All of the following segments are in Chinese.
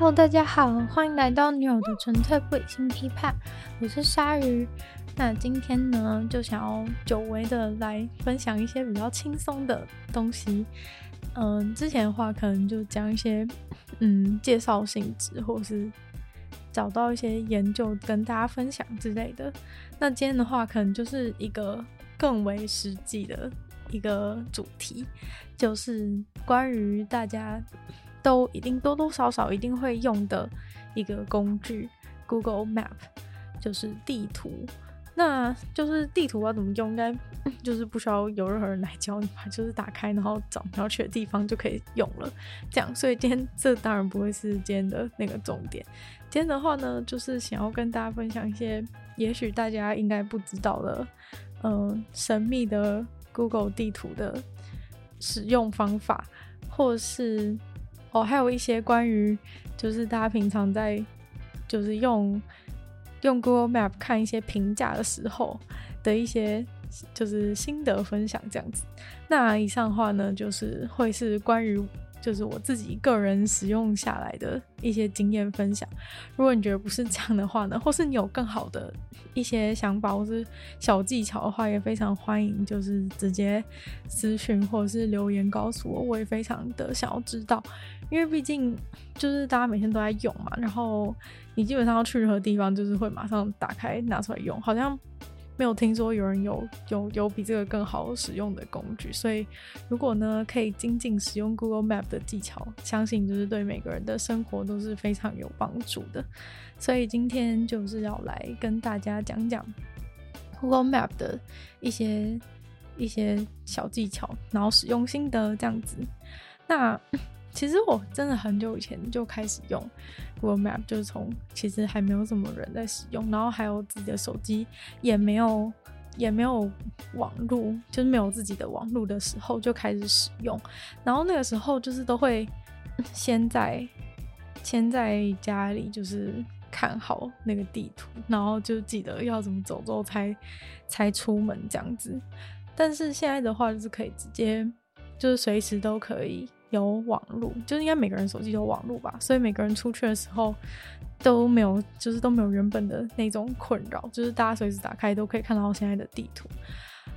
Hello，大家好，欢迎来到女友的纯粹不理性批判，我是鲨鱼。那今天呢，就想要久违的来分享一些比较轻松的东西。嗯、之前的话可能就讲一些嗯介绍性质，或是找到一些研究跟大家分享之类的。那今天的话，可能就是一个更为实际的一个主题，就是关于大家。都一定多多少少一定会用的一个工具，Google Map，就是地图。那就是地图要怎么用，应该 就是不需要有任何人来教你吧，就是打开然后找你要去的地方就可以用了。这样，所以今天这当然不会是今天的那个重点。今天的话呢，就是想要跟大家分享一些也许大家应该不知道的，嗯、呃，神秘的 Google 地图的使用方法，或是。哦，还有一些关于就是大家平常在就是用用 Google Map 看一些评价的时候的一些就是心得分享这样子。那以上的话呢，就是会是关于。就是我自己个人使用下来的一些经验分享。如果你觉得不是这样的话呢，或是你有更好的一些想法或是小技巧的话，也非常欢迎，就是直接私讯或者是留言告诉我，我也非常的想要知道。因为毕竟就是大家每天都在用嘛，然后你基本上要去任何地方，就是会马上打开拿出来用，好像。没有听说有人有有有比这个更好使用的工具，所以如果呢可以精进使用 Google Map 的技巧，相信就是对每个人的生活都是非常有帮助的。所以今天就是要来跟大家讲讲 Google Map 的一些一些小技巧，然后使用心得这样子。那其实我真的很久以前就开始用 Google Map，就是从其实还没有什么人在使用，然后还有自己的手机也没有也没有网络，就是没有自己的网络的时候就开始使用。然后那个时候就是都会先在先在家里就是看好那个地图，然后就记得要怎么走之后才才出门这样子。但是现在的话就是可以直接就是随时都可以。有网络，就是应该每个人手机有网络吧，所以每个人出去的时候都没有，就是都没有原本的那种困扰，就是大家随时打开都可以看到现在的地图。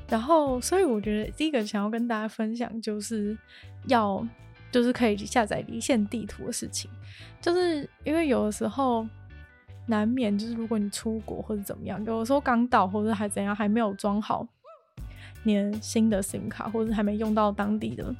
然后，所以我觉得第一个想要跟大家分享，就是要就是可以下载离线地图的事情，就是因为有的时候难免就是如果你出国或者怎么样，有的时候刚到或者还怎样，还没有装好你的新的 SIM 卡，或者还没用到当地的。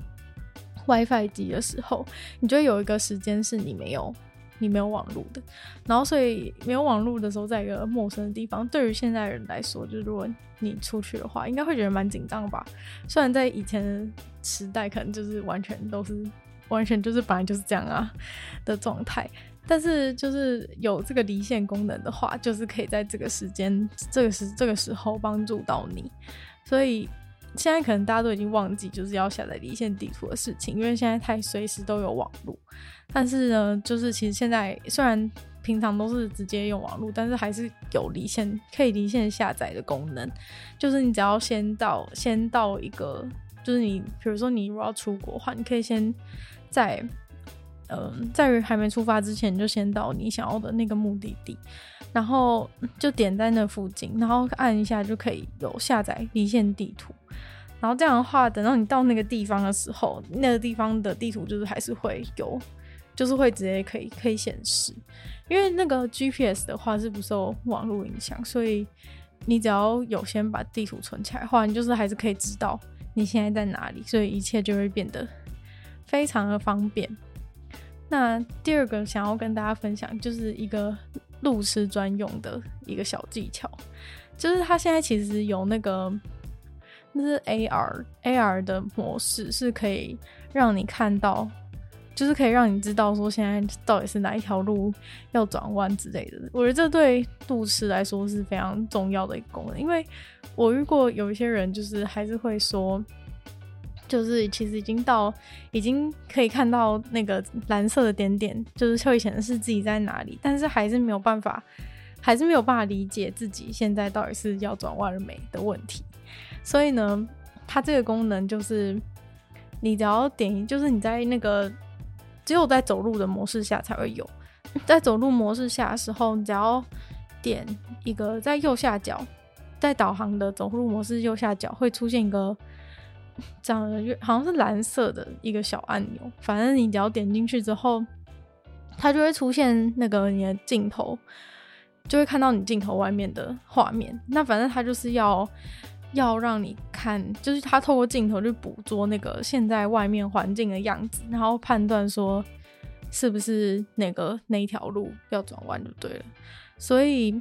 WiFi 机的时候，你就会有一个时间是你没有你没有网络的，然后所以没有网络的时候，在一个陌生的地方，对于现在人来说，就是如果你出去的话，应该会觉得蛮紧张吧。虽然在以前的时代，可能就是完全都是完全就是本来就是这样啊的状态，但是就是有这个离线功能的话，就是可以在这个时间这个时这个时候帮助到你，所以。现在可能大家都已经忘记就是要下载离线地图的事情，因为现在太随时都有网络。但是呢，就是其实现在虽然平常都是直接用网络，但是还是有离线可以离线下载的功能。就是你只要先到先到一个，就是你比如说你如果要出国的话，你可以先在、呃、在于还没出发之前就先到你想要的那个目的地，然后就点在那附近，然后按一下就可以有下载离线地图。然后这样的话，等到你到那个地方的时候，那个地方的地图就是还是会有，就是会直接可以可以显示。因为那个 GPS 的话是不受网络影响，所以你只要有先把地图存起来的话，你就是还是可以知道你现在在哪里，所以一切就会变得非常的方便。那第二个想要跟大家分享，就是一个路痴专用的一个小技巧，就是它现在其实有那个。那是 AR AR 的模式，是可以让你看到，就是可以让你知道说现在到底是哪一条路要转弯之类的。我觉得这对路痴来说是非常重要的一个功能，因为我遇过有一些人，就是还是会说，就是其实已经到已经可以看到那个蓝色的点点，就是会显示自己在哪里，但是还是没有办法，还是没有办法理解自己现在到底是要转弯了没的问题。所以呢，它这个功能就是，你只要点，就是你在那个只有在走路的模式下才会有。在走路模式下的时候，你只要点一个在右下角，在导航的走路模式右下角会出现一个长得好像是蓝色的一个小按钮，反正你只要点进去之后，它就会出现那个你的镜头，就会看到你镜头外面的画面。那反正它就是要要让你看，就是它透过镜头去捕捉那个现在外面环境的样子，然后判断说是不是那个那条路要转弯就对了。所以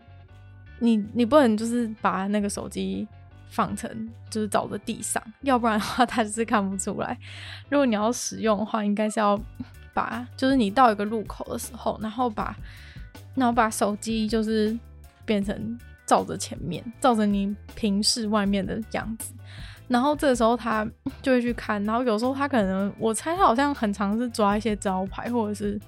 你你不能就是把那个手机放成就是照着地上，要不然的话它就是看不出来。如果你要使用的话，应该是要。把就是你到一个路口的时候，然后把然后把手机就是变成照着前面，照着你平视外面的样子，然后这个时候他就会去看，然后有时候他可能我猜他好像很常是抓一些招牌，或者是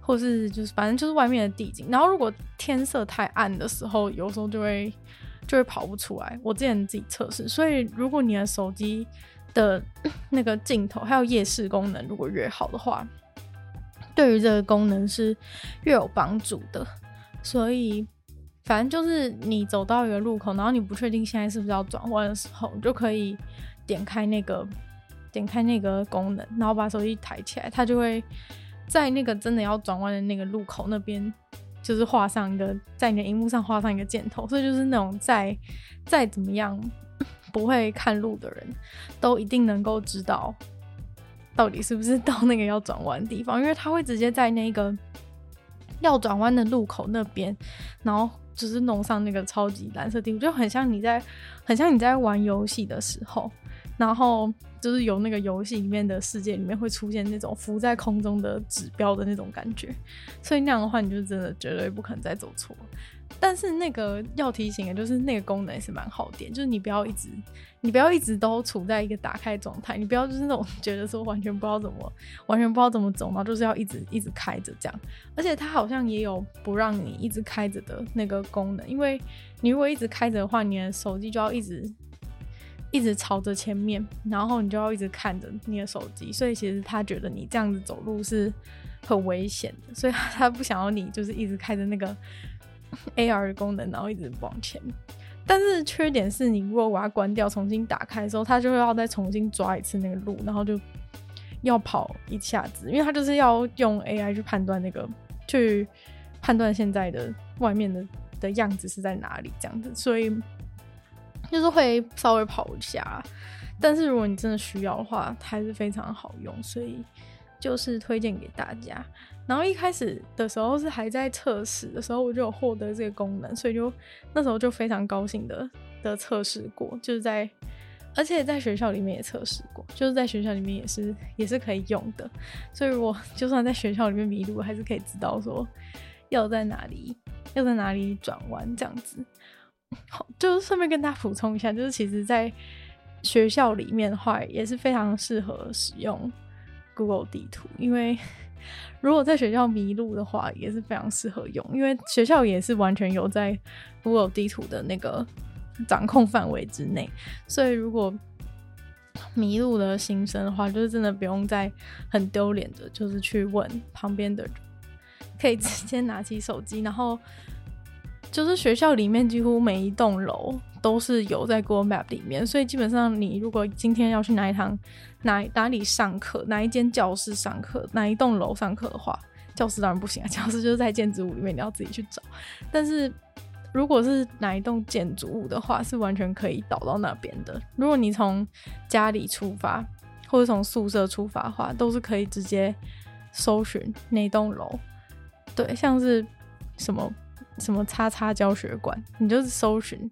或是就是反正就是外面的地景，然后如果天色太暗的时候，有时候就会就会跑不出来。我之前自己测试，所以如果你的手机。的那个镜头还有夜视功能，如果越好的话，对于这个功能是越有帮助的。所以，反正就是你走到一个路口，然后你不确定现在是不是要转弯的时候，你就可以点开那个点开那个功能，然后把手机抬起来，它就会在那个真的要转弯的那个路口那边，就是画上一个在你的荧幕上画上一个箭头，所以就是那种再再怎么样。不会看路的人都一定能够知道到底是不是到那个要转弯的地方，因为他会直接在那个要转弯的路口那边，然后就是弄上那个超级蓝色地图，就很像你在很像你在玩游戏的时候，然后就是有那个游戏里面的世界里面会出现那种浮在空中的指标的那种感觉，所以那样的话，你就真的绝对不可能再走错。但是那个要提醒的，就是那个功能也是蛮好点，就是你不要一直，你不要一直都处在一个打开状态，你不要就是那种 觉得说完全不知道怎么，完全不知道怎么走，然后就是要一直一直开着这样。而且它好像也有不让你一直开着的那个功能，因为你如果一直开着的话，你的手机就要一直一直朝着前面，然后你就要一直看着你的手机，所以其实他觉得你这样子走路是很危险的，所以他不想要你就是一直开着那个。AR 的功能，然后一直往前，但是缺点是你如果把它关掉，重新打开的时候，它就会要再重新抓一次那个路，然后就要跑一下子，因为它就是要用 AI 去判断那个，去判断现在的外面的的样子是在哪里这样子，所以就是会稍微跑一下，但是如果你真的需要的话，还是非常好用，所以就是推荐给大家。然后一开始的时候是还在测试的时候，我就有获得这个功能，所以就那时候就非常高兴的的测试过，就是在而且在学校里面也测试过，就是在学校里面也是也是可以用的，所以我 就算在学校里面迷路，还是可以知道说要在哪里要在哪里转弯这样子。好，就是顺便跟大家补充一下，就是其实在学校里面的话也是非常适合使用 Google 地图，因为。如果在学校迷路的话，也是非常适合用，因为学校也是完全有在 Google 地图的那个掌控范围之内，所以如果迷路的新生的话，就是真的不用再很丢脸的，就是去问旁边的人，可以直接拿起手机，然后就是学校里面几乎每一栋楼。都是有在 Google Map 里面，所以基本上你如果今天要去哪一堂、哪哪里上课、哪一间教室上课、哪一栋楼上课的话，教室当然不行啊，教室就是在建筑物里面，你要自己去找。但是如果是哪一栋建筑物的话，是完全可以导到那边的。如果你从家里出发，或者从宿舍出发的话，都是可以直接搜寻那栋楼。对，像是什么什么叉叉教学馆，你就是搜寻。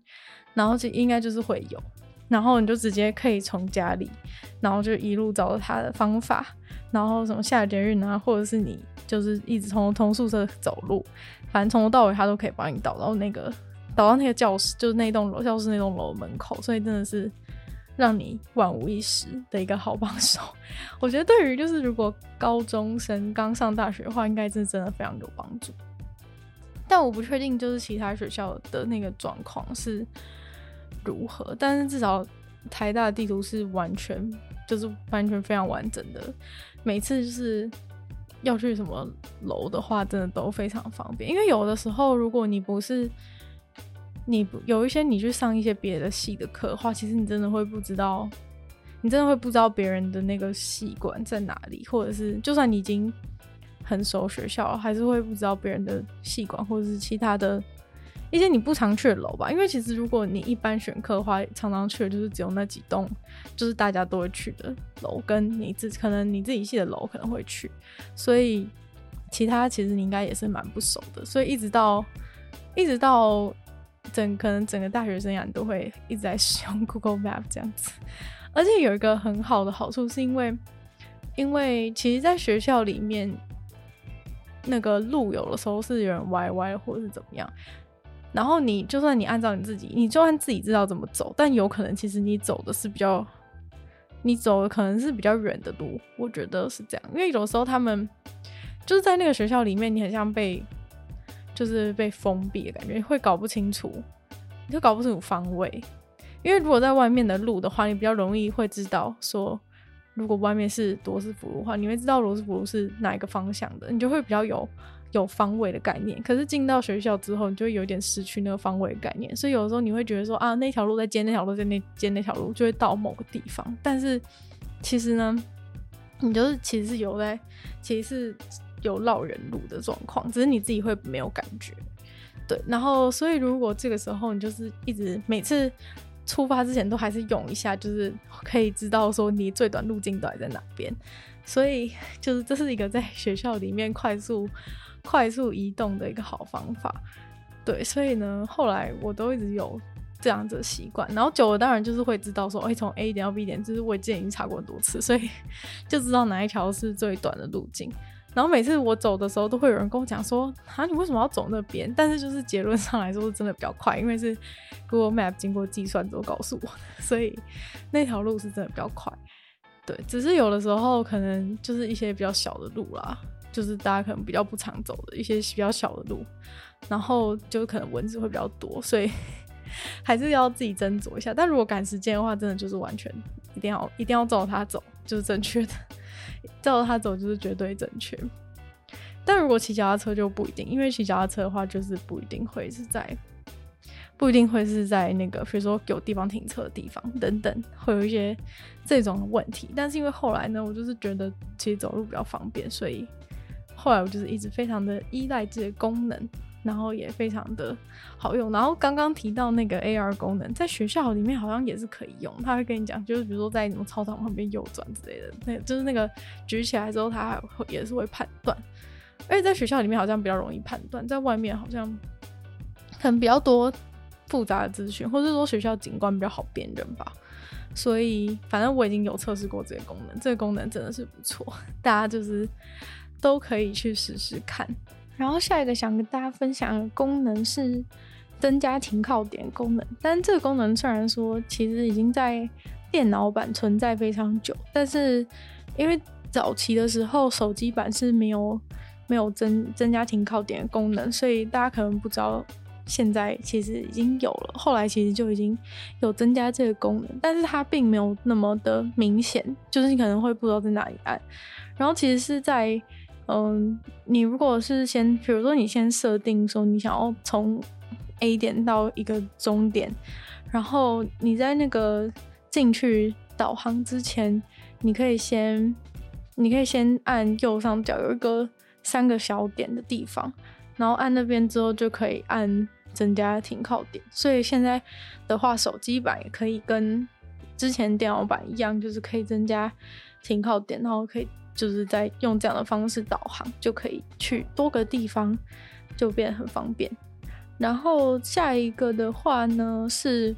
然后就应该就是会有，然后你就直接可以从家里，然后就一路找到他的方法，然后什么下捷运啊，或者是你就是一直从从宿舍走路，反正从头到尾他都可以帮你导到那个导到那个教室，就是那栋楼教室那栋楼门口，所以真的是让你万无一失的一个好帮手。我觉得对于就是如果高中生刚上大学的话，应该是真的非常有帮助。但我不确定就是其他学校的那个状况是。如何？但是至少台大的地图是完全，就是完全非常完整的。每次就是要去什么楼的话，真的都非常方便。因为有的时候，如果你不是你有一些你去上一些别的系的课的话，其实你真的会不知道，你真的会不知道别人的那个系馆在哪里，或者是就算你已经很熟学校，还是会不知道别人的系馆或者是其他的。一些你不常去的楼吧，因为其实如果你一般选课的话，常常去的就是只有那几栋，就是大家都会去的楼，跟你自可能你自己系的楼可能会去，所以其他其实你应该也是蛮不熟的，所以一直到一直到整可能整个大学生涯，你都会一直在使用 Google Map 这样子，而且有一个很好的好处是因为，因为其实在学校里面那个路有的时候是有人歪歪或者是怎么样。然后你就算你按照你自己，你就算自己知道怎么走，但有可能其实你走的是比较，你走的可能是比较远的路，我觉得是这样。因为有时候他们就是在那个学校里面，你很像被就是被封闭的感觉，会搞不清楚，你就搞不清楚方位。因为如果在外面的路的话，你比较容易会知道说，如果外面是罗斯福路的话，你会知道罗斯福路是哪一个方向的，你就会比较有。有方位的概念，可是进到学校之后，你就会有点失去那个方位的概念，所以有的时候你会觉得说啊，那条路在接，那条路在那接，那条路就会到某个地方。但是其实呢，你就是其实是有在，其实是有绕人路的状况，只是你自己会没有感觉。对，然后所以如果这个时候你就是一直每次出发之前都还是用一下，就是可以知道说你最短路径到底在哪边。所以就是这是一个在学校里面快速。快速移动的一个好方法，对，所以呢，后来我都一直有这样子的习惯，然后久了当然就是会知道说，哎，从 A 点到 B 点，就是我之前已经查过很多次，所以就知道哪一条是最短的路径。然后每次我走的时候，都会有人跟我讲说，啊，你为什么要走那边？但是就是结论上来说，是真的比较快，因为是 Google Map 经过计算之后告诉我的，所以那条路是真的比较快。对，只是有的时候可能就是一些比较小的路啦。就是大家可能比较不常走的一些比较小的路，然后就可能蚊子会比较多，所以 还是要自己斟酌一下。但如果赶时间的话，真的就是完全一定要一定要照他走，就是正确的，照着他走就是绝对正确。但如果骑脚踏车就不一定，因为骑脚踏车的话，就是不一定会是在不一定会是在那个，比如说有地方停车的地方等等，会有一些这种问题。但是因为后来呢，我就是觉得其实走路比较方便，所以。后来我就是一直非常的依赖这个功能，然后也非常的好用。然后刚刚提到那个 AR 功能，在学校里面好像也是可以用。他会跟你讲，就是比如说在什么操场旁边右转之类的，那就是那个举起来之后，它还会也是会判断。而且在学校里面好像比较容易判断，在外面好像可能比较多复杂的资讯，或者说学校景观比较好辨认吧。所以反正我已经有测试过这个功能，这个功能真的是不错，大家就是。都可以去试试看。然后下一个想跟大家分享的功能是增加停靠点功能。但这个功能虽然说其实已经在电脑版存在非常久，但是因为早期的时候手机版是没有没有增增加停靠点的功能，所以大家可能不知道现在其实已经有了。后来其实就已经有增加这个功能，但是它并没有那么的明显，就是你可能会不知道在哪里按。然后其实是在嗯，你如果是先，比如说你先设定说你想要从 A 点到一个终点，然后你在那个进去导航之前，你可以先，你可以先按右上角有一个三个小点的地方，然后按那边之后就可以按增加停靠点。所以现在的话，手机版也可以跟之前电脑版一样，就是可以增加停靠点，然后可以。就是在用这样的方式导航，就可以去多个地方，就变得很方便。然后下一个的话呢，是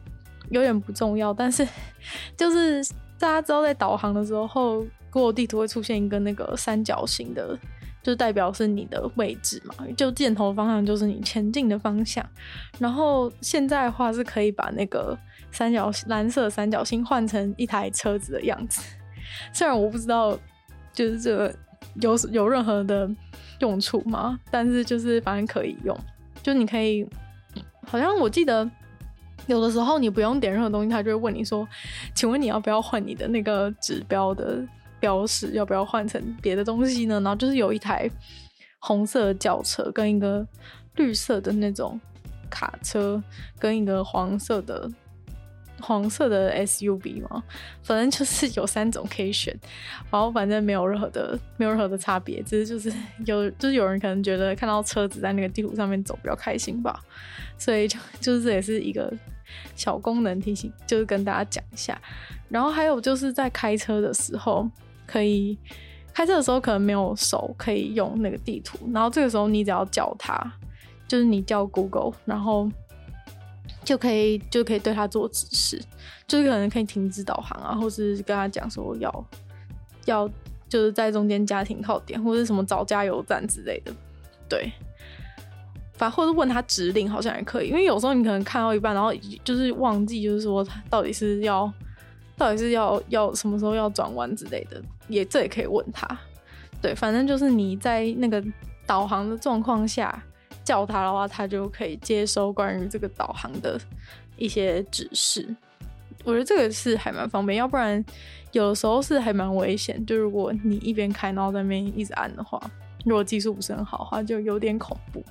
有点不重要，但是 就是大家知道在导航的时候，Google 地图会出现一个那个三角形的，就代表是你的位置嘛，就箭头方向就是你前进的方向。然后现在的话是可以把那个三角蓝色三角形换成一台车子的样子，虽然我不知道。就是这个有有任何的用处吗？但是就是反正可以用，就你可以，好像我记得有的时候你不用点任何东西，他就会问你说：“请问你要不要换你的那个指标的标识要不要换成别的东西呢？然后就是有一台红色的轿车跟一个绿色的那种卡车跟一个黄色的。黄色的 SUV 嘛，反正就是有三种可以选，然后反正没有任何的没有任何的差别，只是就是有就是有人可能觉得看到车子在那个地图上面走比较开心吧，所以就就是这也是一个小功能提醒，就是跟大家讲一下。然后还有就是在开车的时候，可以开车的时候可能没有手可以用那个地图，然后这个时候你只要叫它，就是你叫 Google，然后。就可以就可以对他做指示，就是可能可以停止导航啊，或是跟他讲说要要就是在中间加停靠点，或者什么找加油站之类的，对，反或者问他指令好像也可以，因为有时候你可能看到一半，然后就是忘记，就是说他到底是要到底是要要什么时候要转弯之类的，也这也可以问他，对，反正就是你在那个导航的状况下。叫他的话，他就可以接收关于这个导航的一些指示。我觉得这个是还蛮方便，要不然有的时候是还蛮危险。就如果你一边开，然后在那边一直按的话，如果技术不是很好的话，就有点恐怖。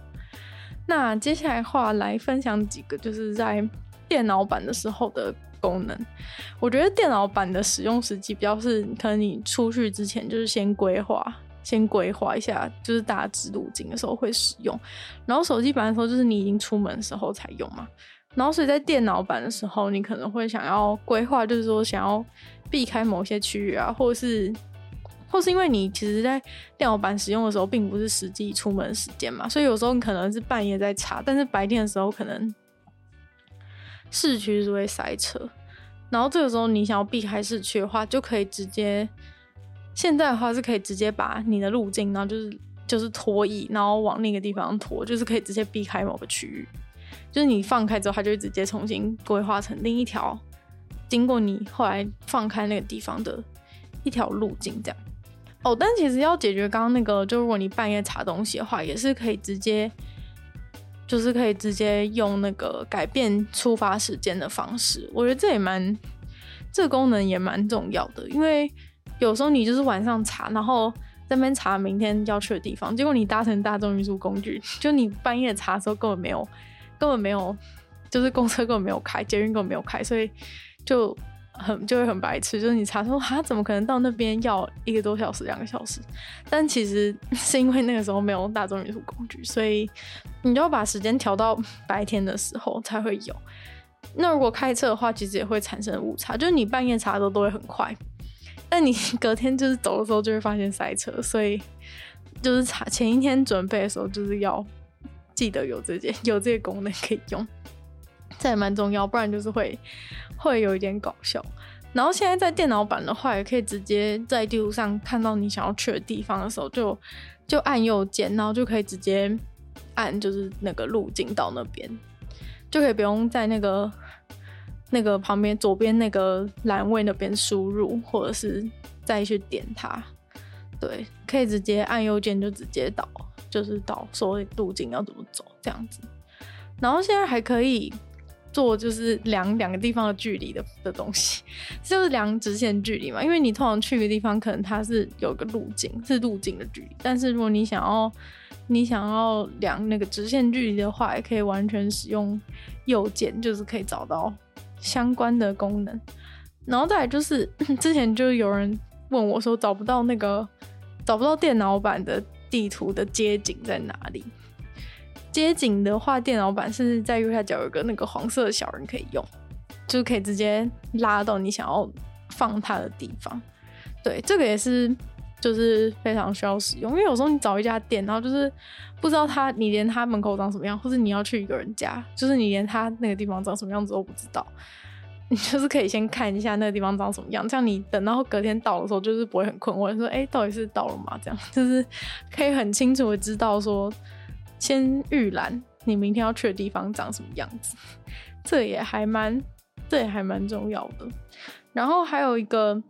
那接下来的话来分享几个就是在电脑版的时候的功能。我觉得电脑版的使用时机比较是，可能你出去之前就是先规划。先规划一下，就是大致路径的时候会使用，然后手机版的时候就是你已经出门的时候才用嘛。然后所以在电脑版的时候，你可能会想要规划，就是说想要避开某些区域啊，或是或是因为你其实，在电脑版使用的时候，并不是实际出门时间嘛，所以有时候你可能是半夜在查，但是白天的时候可能市区是会塞车，然后这个时候你想要避开市区的话，就可以直接。现在的话是可以直接把你的路径，然后就是就是拖移，然后往另一个地方拖，就是可以直接避开某个区域。就是你放开之后，它就会直接重新规划成另一条经过你后来放开那个地方的一条路径，这样。哦，但其实要解决刚刚那个，就如果你半夜查东西的话，也是可以直接，就是可以直接用那个改变出发时间的方式。我觉得这也蛮，这个功能也蛮重要的，因为。有时候你就是晚上查，然后在那边查明天要去的地方，结果你搭乘大众运输工具，就你半夜查的时候根本没有，根本没有，就是公车根本没有开，捷运根本没有开，所以就很就会很白痴。就是你查说啊，怎么可能到那边要一个多小时、两个小时？但其实是因为那个时候没有大众运输工具，所以你就要把时间调到白天的时候才会有。那如果开车的话，其实也会产生误差，就是你半夜查的时候都会很快。但你隔天就是走的时候就会发现塞车，所以就是查前一天准备的时候就是要记得有这件有这个功能可以用，这也蛮重要，不然就是会会有一点搞笑。然后现在在电脑版的话，也可以直接在地图上看到你想要去的地方的时候，就就按右键，然后就可以直接按就是那个路径到那边，就可以不用在那个。那个旁边左边那个栏位那边输入，或者是再去点它，对，可以直接按右键就直接导，就是导所谓路径要怎么走这样子。然后现在还可以做就是量两个地方的距离的的东西，就是量直线距离嘛。因为你通常去一个地方，可能它是有个路径，是路径的距离，但是如果你想要你想要量那个直线距离的话，也可以完全使用右键，就是可以找到。相关的功能，然后再来就是 之前就有人问我说找不到那个找不到电脑版的地图的街景在哪里？街景的话，电脑版是在右下角有个那个黄色的小人可以用，就可以直接拉到你想要放它的地方。对，这个也是就是非常需要使用，因为有时候你找一家店，然后就是不知道他你连他门口长什么样，或是你要去一个人家，就是你连他那个地方长什么样子都不知道。你就是可以先看一下那个地方长什么样，这样你等到隔天到的时候，就是不会很困惑，说，哎、到底是到了吗？这样就是可以很清楚的知道说，先预览你明天要去的地方长什么样子，这也还蛮，这也还蛮重要的。然后还有一个，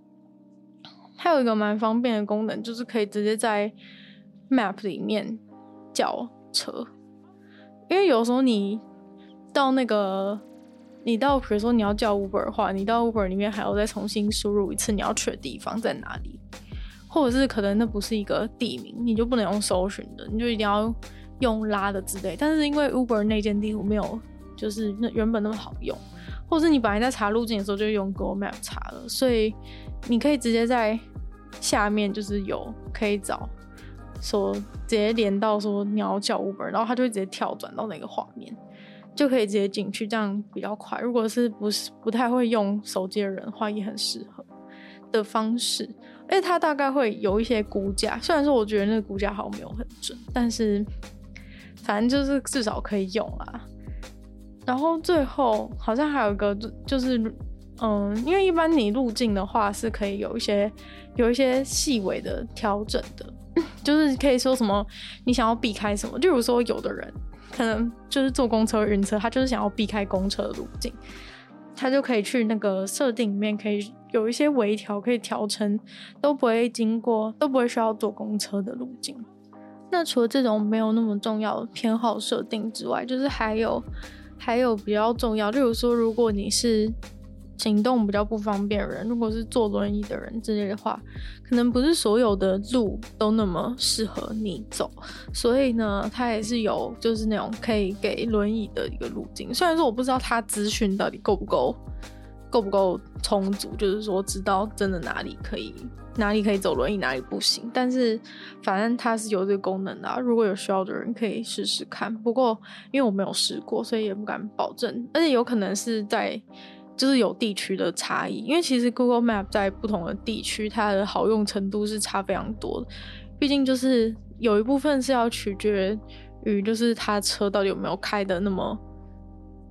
还有一个蛮方便的功能，就是可以直接在 Map 里面叫车，因为有时候你到那个。你到，比如说你要叫 Uber 的话，你到 Uber 里面还要再重新输入一次你要去的地方在哪里。或者是可能那不是一个地名，你就不能用搜寻的，你就一定要用拉的之类。但是因为 Uber 那间地图没有，就是那原本那么好用，或者是你本来在查路径的时候就用 Google Map 查了，所以你可以直接在下面就是有可以找，说直接连到说你要叫 Uber，然后它就会直接跳转到那个画面，就可以直接进去，这样比较快。如果是不是不太会用手机的人的话，也很适合的方式。因为它大概会有一些估价，虽然说我觉得那个估价好像没有很准，但是反正就是至少可以用啦。然后最后好像还有一个就是，嗯，因为一般你路径的话是可以有一些有一些细微的调整的，就是可以说什么你想要避开什么，就比如说有的人可能就是坐公车晕车，他就是想要避开公车的路径。他就可以去那个设定里面，可以有一些微调，可以调成都不会经过，都不会需要坐公车的路径。那除了这种没有那么重要的偏好设定之外，就是还有还有比较重要，例如说，如果你是。行动比较不方便的人，如果是坐轮椅的人之类的话，可能不是所有的路都那么适合你走，所以呢，它也是有就是那种可以给轮椅的一个路径。虽然说我不知道它资讯到底够不够够不够充足，就是说知道真的哪里可以哪里可以走轮椅，哪里不行，但是反正它是有这个功能的，如果有需要的人可以试试看。不过因为我没有试过，所以也不敢保证，而且有可能是在。就是有地区的差异，因为其实 Google Map 在不同的地区，它的好用程度是差非常多的。毕竟就是有一部分是要取决于，就是它车到底有没有开的那么，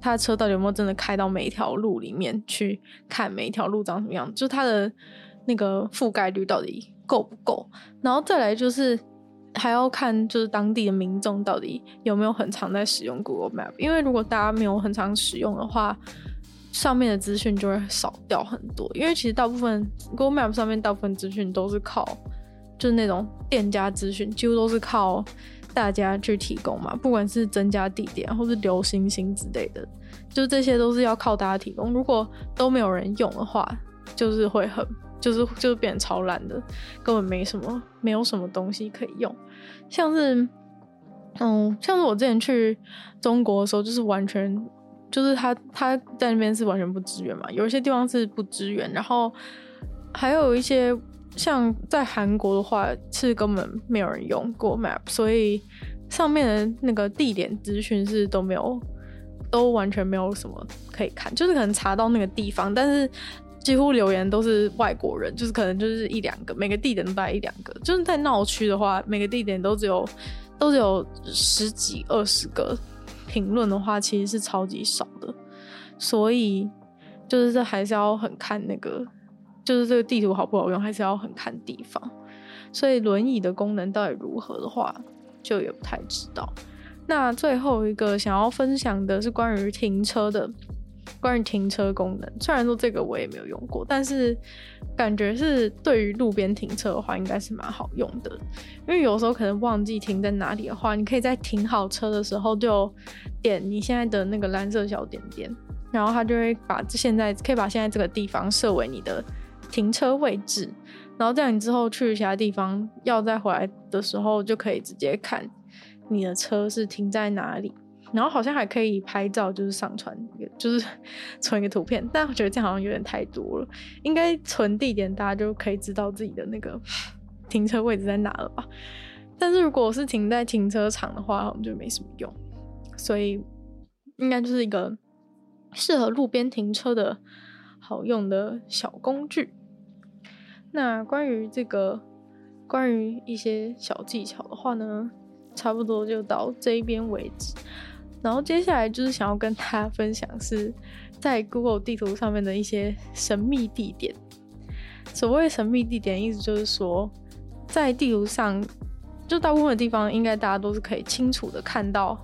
它车到底有没有真的开到每一条路里面去看每一条路长什么样，就它的那个覆盖率到底够不够。然后再来就是还要看就是当地的民众到底有没有很常在使用 Google Map，因为如果大家没有很常使用的话。上面的资讯就会少掉很多，因为其实大部分 Google Map 上面大部分资讯都是靠，就是那种店家资讯，几乎都是靠大家去提供嘛，不管是增加地点或是留星星之类的，就这些都是要靠大家提供。如果都没有人用的话，就是会很，就是就是变成超烂的，根本没什么，没有什么东西可以用。像是，嗯，像是我之前去中国的时候，就是完全。就是他他在那边是完全不支援嘛，有一些地方是不支援，然后还有一些像在韩国的话是根本没有人用过 Map，所以上面的那个地点资讯是都没有，都完全没有什么可以看，就是可能查到那个地方，但是几乎留言都是外国人，就是可能就是一两个，每个地点都大概一两个，就是在闹区的话，每个地点都只有都只有十几二十个。评论的话其实是超级少的，所以就是这还是要很看那个，就是这个地图好不好用，还是要很看地方。所以轮椅的功能到底如何的话，就也不太知道。那最后一个想要分享的是关于停车的。关于停车功能，虽然说这个我也没有用过，但是感觉是对于路边停车的话，应该是蛮好用的。因为有时候可能忘记停在哪里的话，你可以在停好车的时候就点你现在的那个蓝色小点点，然后它就会把现在可以把现在这个地方设为你的停车位置，然后这样你之后去其他地方要再回来的时候，就可以直接看你的车是停在哪里。然后好像还可以拍照，就是上传一个，就是 存一个图片。但我觉得这样好像有点太多了，应该存地点，大家就可以知道自己的那个 停车位置在哪了吧？但是如果我是停在停车场的话，好像就没什么用。所以应该就是一个适合路边停车的好用的小工具。那关于这个，关于一些小技巧的话呢，差不多就到这一边为止。然后接下来就是想要跟大家分享，是在 Google 地图上面的一些神秘地点。所谓神秘地点，意思就是说，在地图上，就大部分的地方，应该大家都是可以清楚的看到，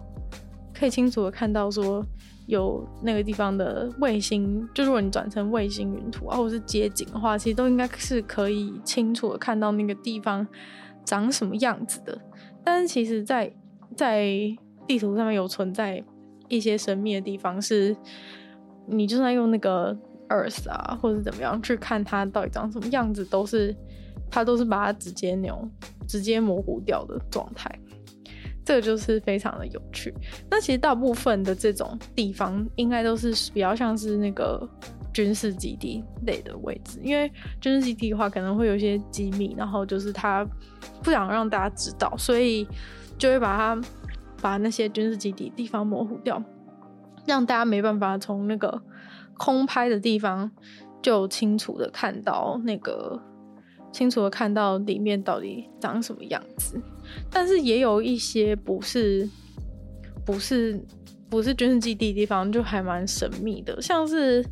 可以清楚的看到说有那个地方的卫星。就如果你转成卫星云图啊，或者是街景的话，其实都应该是可以清楚的看到那个地方长什么样子的。但是其实，在在地图上面有存在一些神秘的地方，是你就算用那个 Earth 啊，或者怎么样去看它到底长什么样子，都是它都是把它直接那种直接模糊掉的状态。这个就是非常的有趣。那其实大部分的这种地方，应该都是比较像是那个军事基地类的位置，因为军事基地的话可能会有一些机密，然后就是他不想让大家知道，所以就会把它把那些军事基地地方模糊掉，让大家没办法从那个空拍的地方就清楚的看到那个清楚的看到里面到底长什么样子。但是也有一些不是不是不是军事基地的地方，就还蛮神秘的。像是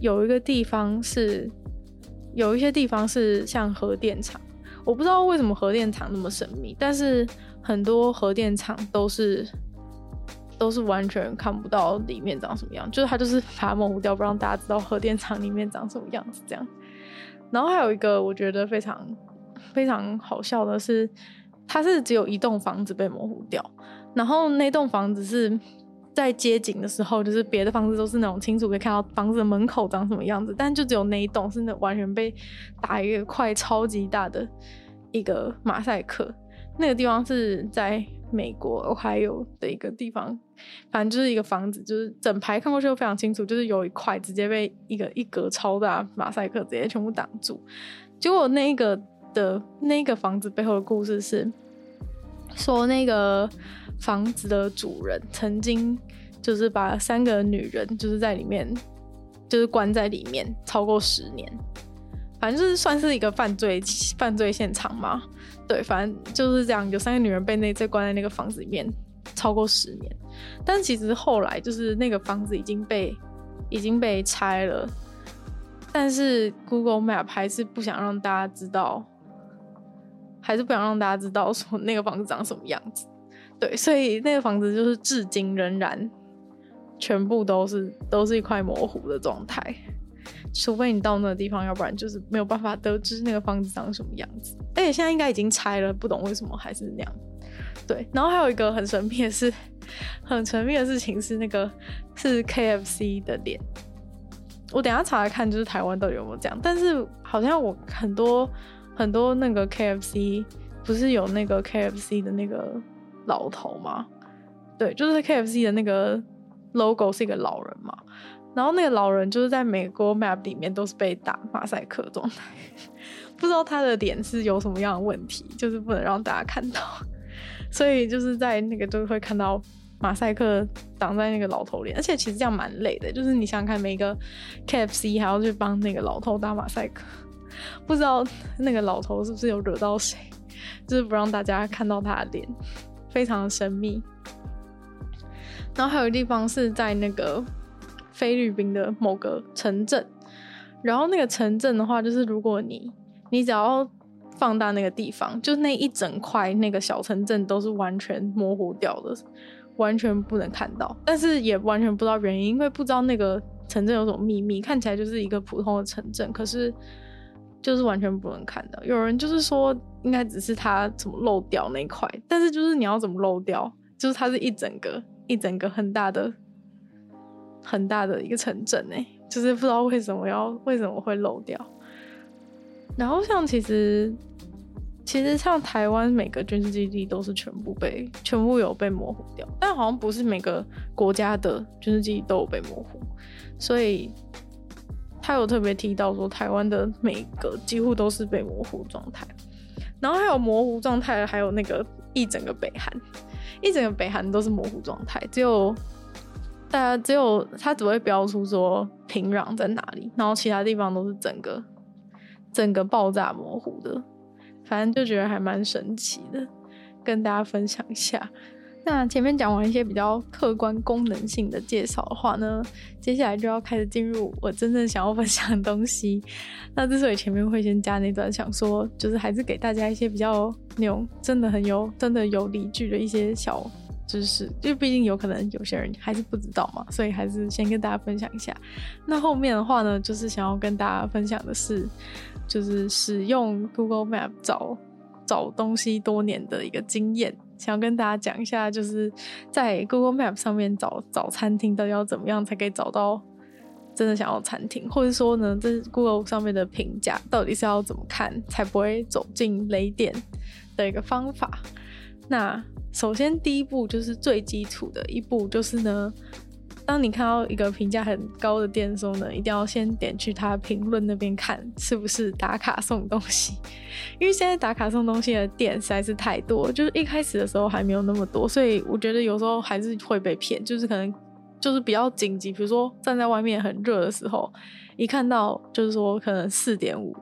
有一个地方是有一些地方是像核电厂，我不知道为什么核电厂那么神秘，但是很多核电厂都是都是完全看不到里面长什么样，就是它就是把它模糊掉，不让大家知道核电厂里面长什么样子这样。然后还有一个我觉得非常非常好笑的是。它是只有一栋房子被模糊掉，然后那栋房子是在街景的时候，就是别的房子都是那种清楚可以看到房子的门口长什么样子，但就只有那一栋是那完全被打一个块超级大的一个马赛克。那个地方是在美国还有的一个地方，反正就是一个房子，就是整排看过去都非常清楚，就是有一块直接被一个一格超大马赛克直接全部挡住，结果那个。的那个房子背后的故事是说，那个房子的主人曾经就是把三个女人就是在里面，就是关在里面超过十年，反正就是算是一个犯罪犯罪现场嘛。对，反正就是这样，有三个女人被那在关在那个房子里面超过十年，但其实后来就是那个房子已经被已经被拆了，但是 Google Map 还是不想让大家知道。还是不想让大家知道说那个房子长什么样子，对，所以那个房子就是至今仍然全部都是都是一块模糊的状态，除非你到那个地方，要不然就是没有办法得知那个房子长什么样子。而且现在应该已经拆了，不懂为什么还是那样。对，然后还有一个很神秘的是，很神秘的事情是那个是 KFC 的脸，我等下查来看，就是台湾到底有没有这样，但是好像我很多。很多那个 KFC 不是有那个 KFC 的那个老头吗？对，就是 KFC 的那个 logo 是一个老人嘛。然后那个老人就是在美国 Map 里面都是被打马赛克状态，不知道他的脸是有什么样的问题，就是不能让大家看到。所以就是在那个就会看到马赛克挡在那个老头脸，而且其实这样蛮累的，就是你想想看，每个 KFC 还要去帮那个老头打马赛克。不知道那个老头是不是有惹到谁，就是不让大家看到他的脸，非常的神秘。然后还有地方是在那个菲律宾的某个城镇，然后那个城镇的话，就是如果你你只要放大那个地方，就那一整块那个小城镇都是完全模糊掉的，完全不能看到，但是也完全不知道原因，因为不知道那个城镇有什么秘密，看起来就是一个普通的城镇，可是。就是完全不能看到，有人就是说应该只是它怎么漏掉那块，但是就是你要怎么漏掉，就是它是一整个一整个很大的 很大的一个城镇哎，就是不知道为什么要为什么会漏掉。然后像其实其实像台湾每个军事基地都是全部被全部有被模糊掉，但好像不是每个国家的军事基地都有被模糊，所以。他有特别提到说，台湾的每个几乎都是被模糊状态，然后还有模糊状态，还有那个一整个北韩，一整个北韩都是模糊状态，只有大家只有它只会标出说平壤在哪里，然后其他地方都是整个整个爆炸模糊的，反正就觉得还蛮神奇的，跟大家分享一下。那前面讲完一些比较客观功能性的介绍的话呢，接下来就要开始进入我真正想要分享的东西。那之所以前面会先加那段，想说就是还是给大家一些比较那种真的很有、真的有理据的一些小知识，就毕竟有可能有些人还是不知道嘛，所以还是先跟大家分享一下。那后面的话呢，就是想要跟大家分享的是，就是使用 Google Map 找找东西多年的一个经验。想要跟大家讲一下，就是在 Google Map 上面找找餐厅，到底要怎么样才可以找到真的想要餐厅，或者说呢，这 Google 上面的评价到底是要怎么看才不会走进雷点的一个方法。那首先第一步就是最基础的一步，就是呢。当你看到一个评价很高的店的时候呢，一定要先点去他评论那边看是不是打卡送东西，因为现在打卡送东西的店实在是太多，就是一开始的时候还没有那么多，所以我觉得有时候还是会被骗，就是可能就是比较紧急，比如说站在外面很热的时候，一看到就是说可能四点五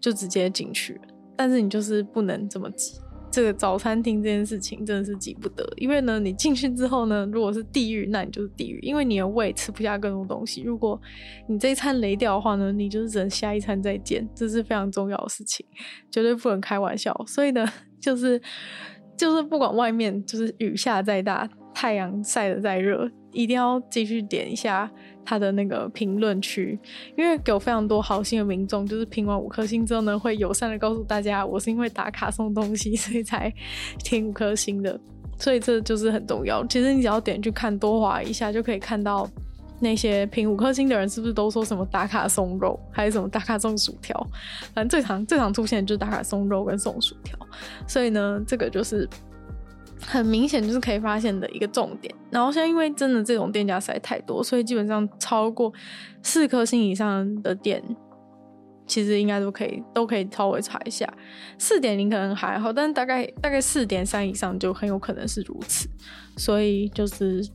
就直接进去，但是你就是不能这么急。这个早餐厅这件事情真的是急不得，因为呢，你进去之后呢，如果是地狱，那你就是地狱，因为你的胃吃不下更多东西。如果你这一餐雷掉的话呢，你就是只能下一餐再见，这是非常重要的事情，绝对不能开玩笑。所以呢，就是就是不管外面就是雨下再大，太阳晒得再热，一定要继续点一下。他的那个评论区，因为有非常多好心的民众，就是评完五颗星之后呢，会友善的告诉大家，我是因为打卡送东西，所以才填五颗星的，所以这就是很重要。其实你只要点去看，多划一下就可以看到那些评五颗星的人是不是都说什么打卡送肉，还是什么打卡送薯条，反正最常最常出现的就是打卡送肉跟送薯条，所以呢，这个就是。很明显就是可以发现的一个重点，然后现在因为真的这种店家实在太多，所以基本上超过四颗星以上的店，其实应该都可以都可以稍微查一下。四点零可能还好，但大概大概四点三以上就很有可能是如此，所以就是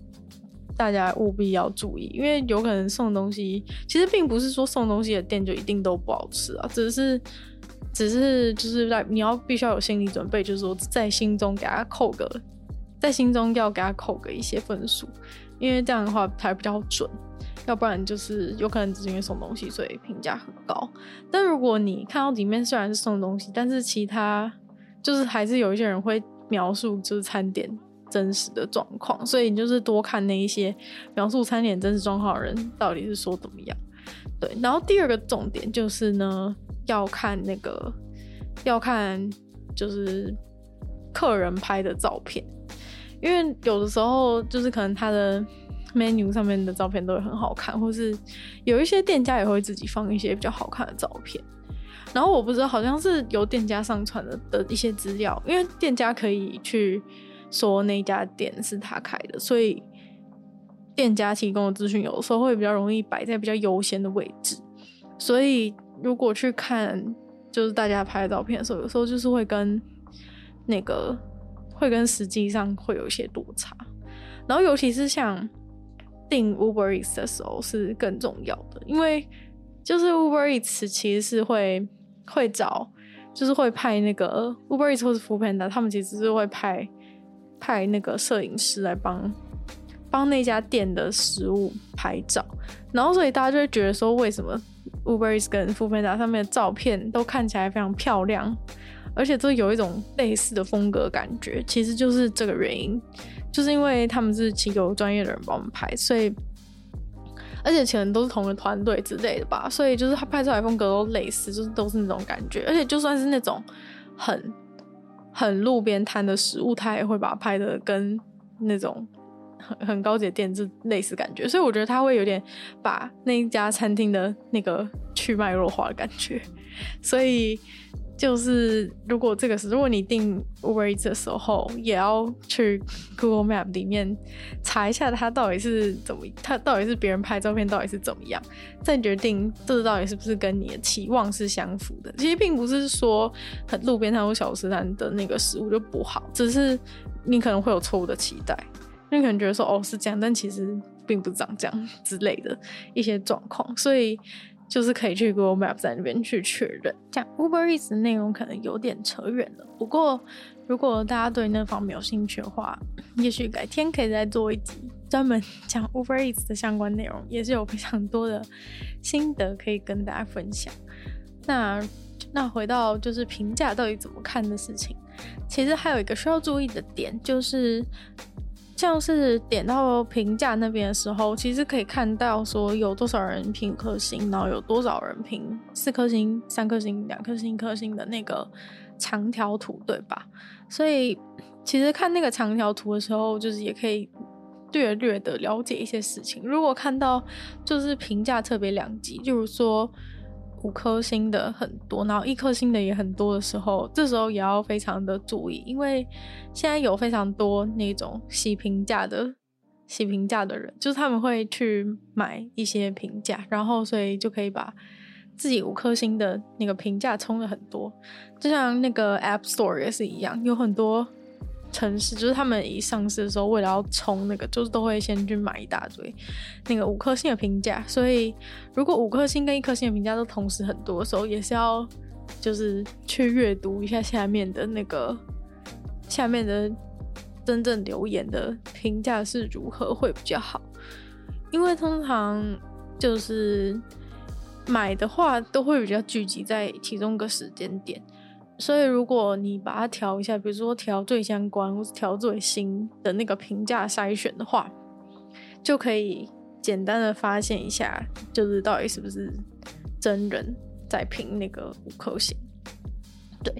大家务必要注意，因为有可能送东西，其实并不是说送东西的店就一定都不好吃啊，只是。只是就是在你要必须要有心理准备，就是说在心中给他扣个，在心中要给他扣个一些分数，因为这样的话才比较准，要不然就是有可能只是因为送东西所以评价很高。但如果你看到里面虽然是送东西，但是其他就是还是有一些人会描述就是餐点真实的状况，所以你就是多看那一些描述餐点真实状况的人到底是说怎么样。对，然后第二个重点就是呢。要看那个，要看就是客人拍的照片，因为有的时候就是可能他的 menu 上面的照片都会很好看，或是有一些店家也会自己放一些比较好看的照片。然后我不知道，好像是由店家上传的的一些资料，因为店家可以去说那家店是他开的，所以店家提供的资讯有的时候会比较容易摆在比较优先的位置，所以。如果去看就是大家拍的照片的时候，有时候就是会跟那个会跟实际上会有一些落差，然后尤其是像订 Uber Eats 的时候是更重要的，因为就是 Uber Eats 其实是会会找就是会派那个 Uber Eats 或是 Foodpanda，他们其实是会派派那个摄影师来帮帮那家店的食物拍照，然后所以大家就会觉得说为什么？Uber Eats 跟 Foodpanda 上面的照片都看起来非常漂亮，而且都有一种类似的风格感觉，其实就是这个原因，就是因为他们是请有专业的人帮我们拍，所以而且可能都是同一个团队之类的吧，所以就是他拍出来风格都类似，就是都是那种感觉，而且就算是那种很很路边摊的食物，他也会把它拍的跟那种。很很高级的店，就类似感觉，所以我觉得他会有点把那一家餐厅的那个去脉络化的感觉，所以就是如果这个是如果你订 Uber Eats 的时候，也要去 Google Map 里面查一下它到底是怎么，它到底是别人拍照片到底是怎么样，再决定这到底是不是跟你的期望是相符的。其实并不是说很路边摊或小吃摊的那个食物就不好，只是你可能会有错误的期待。你可能觉得说哦是这样，但其实并不长这样之类的一些状况，所以就是可以去 Google Map 在那边去确认。这样 Uber Eats 的内容可能有点扯远了，不过如果大家对那方面有兴趣的话，也许改天可以再做一集专门讲 Uber Eats 的相关内容，也是有非常多的心得可以跟大家分享。那那回到就是评价到底怎么看的事情，其实还有一个需要注意的点就是。像是点到评价那边的时候，其实可以看到说有多少人评五颗星，然后有多少人评四颗星、三颗星、两颗星、一颗星的那个长条图，对吧？所以其实看那个长条图的时候，就是也可以略略的了解一些事情。如果看到就是评价特别两极，就是说五颗星的很多，然后一颗星的也很多的时候，这时候也要非常的注意，因为现在有非常多那种洗评价的洗评价的人，就是他们会去买一些评价，然后所以就可以把自己五颗星的那个评价冲了很多，就像那个 App Store 也是一样，有很多。城市就是他们一上市的时候，为了要冲那个，就是都会先去买一大堆那个五颗星的评价。所以，如果五颗星跟一颗星的评价都同时很多的时候，也是要就是去阅读一下下面的那个下面的真正留言的评价是如何会比较好。因为通常就是买的话，都会比较聚集在其中一个时间点。所以，如果你把它调一下，比如说调最相关或是调最新的那个评价筛选的话，就可以简单的发现一下，就是到底是不是真人在评那个五颗星。对，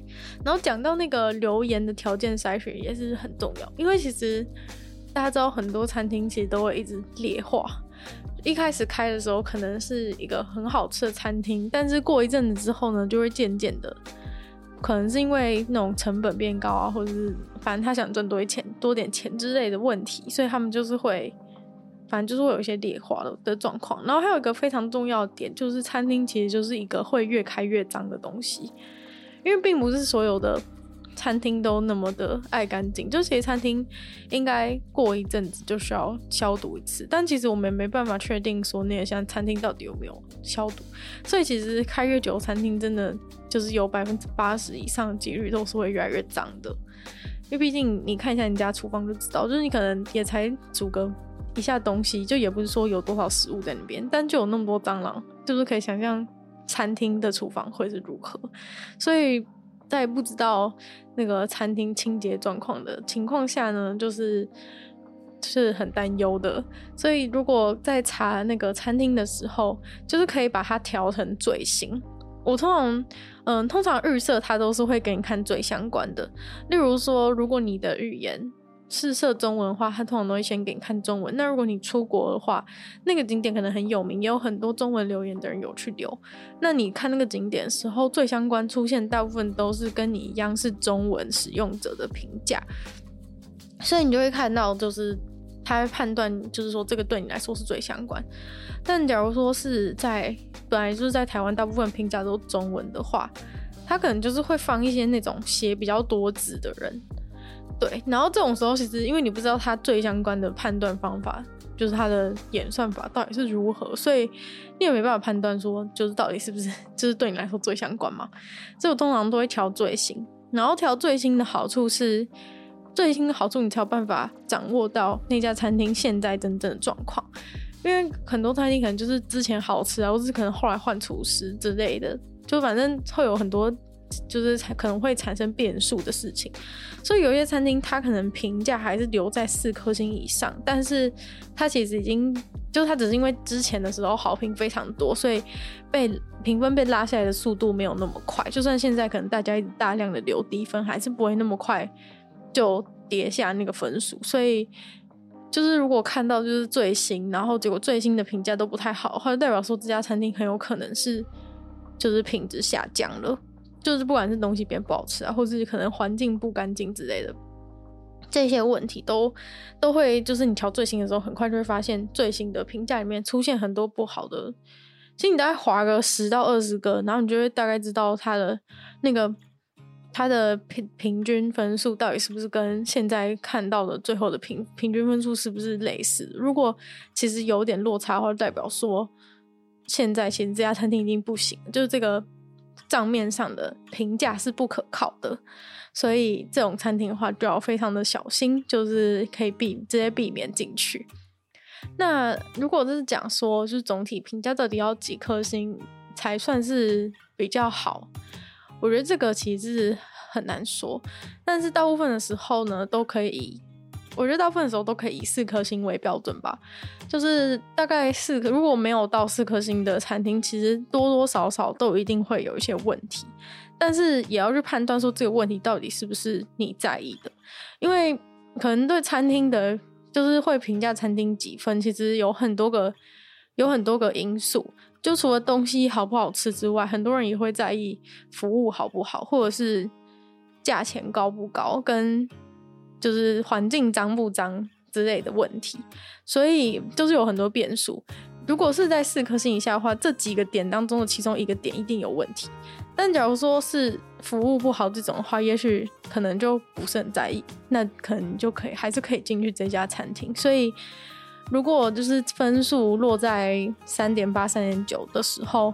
然后讲到那个留言的条件筛选也是很重要，因为其实大家知道很多餐厅其实都会一直劣化，一开始开的时候可能是一个很好吃的餐厅，但是过一阵子之后呢，就会渐渐的。可能是因为那种成本变高啊，或者是反正他想赚多一钱、多点钱之类的问题，所以他们就是会，反正就是会有一些劣化的的状况。然后还有一个非常重要的点，就是餐厅其实就是一个会越开越脏的东西，因为并不是所有的。餐厅都那么的爱干净，就其实餐厅应该过一阵子就需要消毒一次，但其实我们没办法确定说那个像餐厅到底有没有消毒，所以其实开越久，餐厅真的就是有百分之八十以上的几率都是会越来越脏的，因为毕竟你看一下你家厨房就知道，就是你可能也才煮个一下东西，就也不是说有多少食物在那边，但就有那么多蟑螂，就是可以想象餐厅的厨房会是如何，所以。在不知道那个餐厅清洁状况的情况下呢，就是是很担忧的。所以如果在查那个餐厅的时候，就是可以把它调成嘴型。我通常，嗯，通常预设它都是会给你看最相关的。例如说，如果你的语言。是设中文的话，他通常都会先给你看中文。那如果你出国的话，那个景点可能很有名，也有很多中文留言的人有去留。那你看那个景点的时候，最相关出现大部分都是跟你一样是中文使用者的评价，所以你就会看到，就是他会判断，就是说这个对你来说是最相关。但假如说是在本来就是在台湾，大部分评价都是中文的话，他可能就是会放一些那种写比较多字的人。对，然后这种时候，其实因为你不知道它最相关的判断方法，就是它的演算法到底是如何，所以你也没办法判断说，就是到底是不是，就是对你来说最相关嘛。所以我通常都会调最新，然后调最新的好处是，最新的好处你才有办法掌握到那家餐厅现在真正的状况，因为很多餐厅可能就是之前好吃啊，或是可能后来换厨师之类的，就反正会有很多。就是才可能会产生变数的事情，所以有些餐厅它可能评价还是留在四颗星以上，但是它其实已经就它只是因为之前的时候好评非常多，所以被评分被拉下来的速度没有那么快。就算现在可能大家一直大量的留低分，还是不会那么快就跌下那个分数。所以就是如果看到就是最新，然后结果最新的评价都不太好，或者代表说这家餐厅很有可能是就是品质下降了。就是不管是东西变不好吃啊，或是可能环境不干净之类的，这些问题都都会，就是你调最新的时候，很快就会发现最新的评价里面出现很多不好的。其实你大概划个十到二十个，然后你就会大概知道它的那个它的平平均分数到底是不是跟现在看到的最后的平平均分数是不是类似。如果其实有点落差的话，代表说现在其实这家餐厅已经不行，就是这个。账面上的评价是不可靠的，所以这种餐厅的话就要非常的小心，就是可以避直接避免进去。那如果就是讲说，就是总体评价到底要几颗星才算是比较好？我觉得这个其实是很难说，但是大部分的时候呢，都可以。我觉得大部分的时候都可以以四颗星为标准吧，就是大概四颗，如果没有到四颗星的餐厅，其实多多少少都一定会有一些问题，但是也要去判断说这个问题到底是不是你在意的，因为可能对餐厅的就是会评价餐厅几分，其实有很多个有很多个因素。就除了东西好不好吃之外，很多人也会在意服务好不好，或者是价钱高不高，跟就是环境脏不脏之类的问题。所以就是有很多变数。如果是在四颗星以下的话，这几个点当中的其中一个点一定有问题。但假如说是服务不好这种的话，也许可能就不是很在意，那可能就可以还是可以进去这家餐厅。所以，如果就是分数落在三点八、三点九的时候，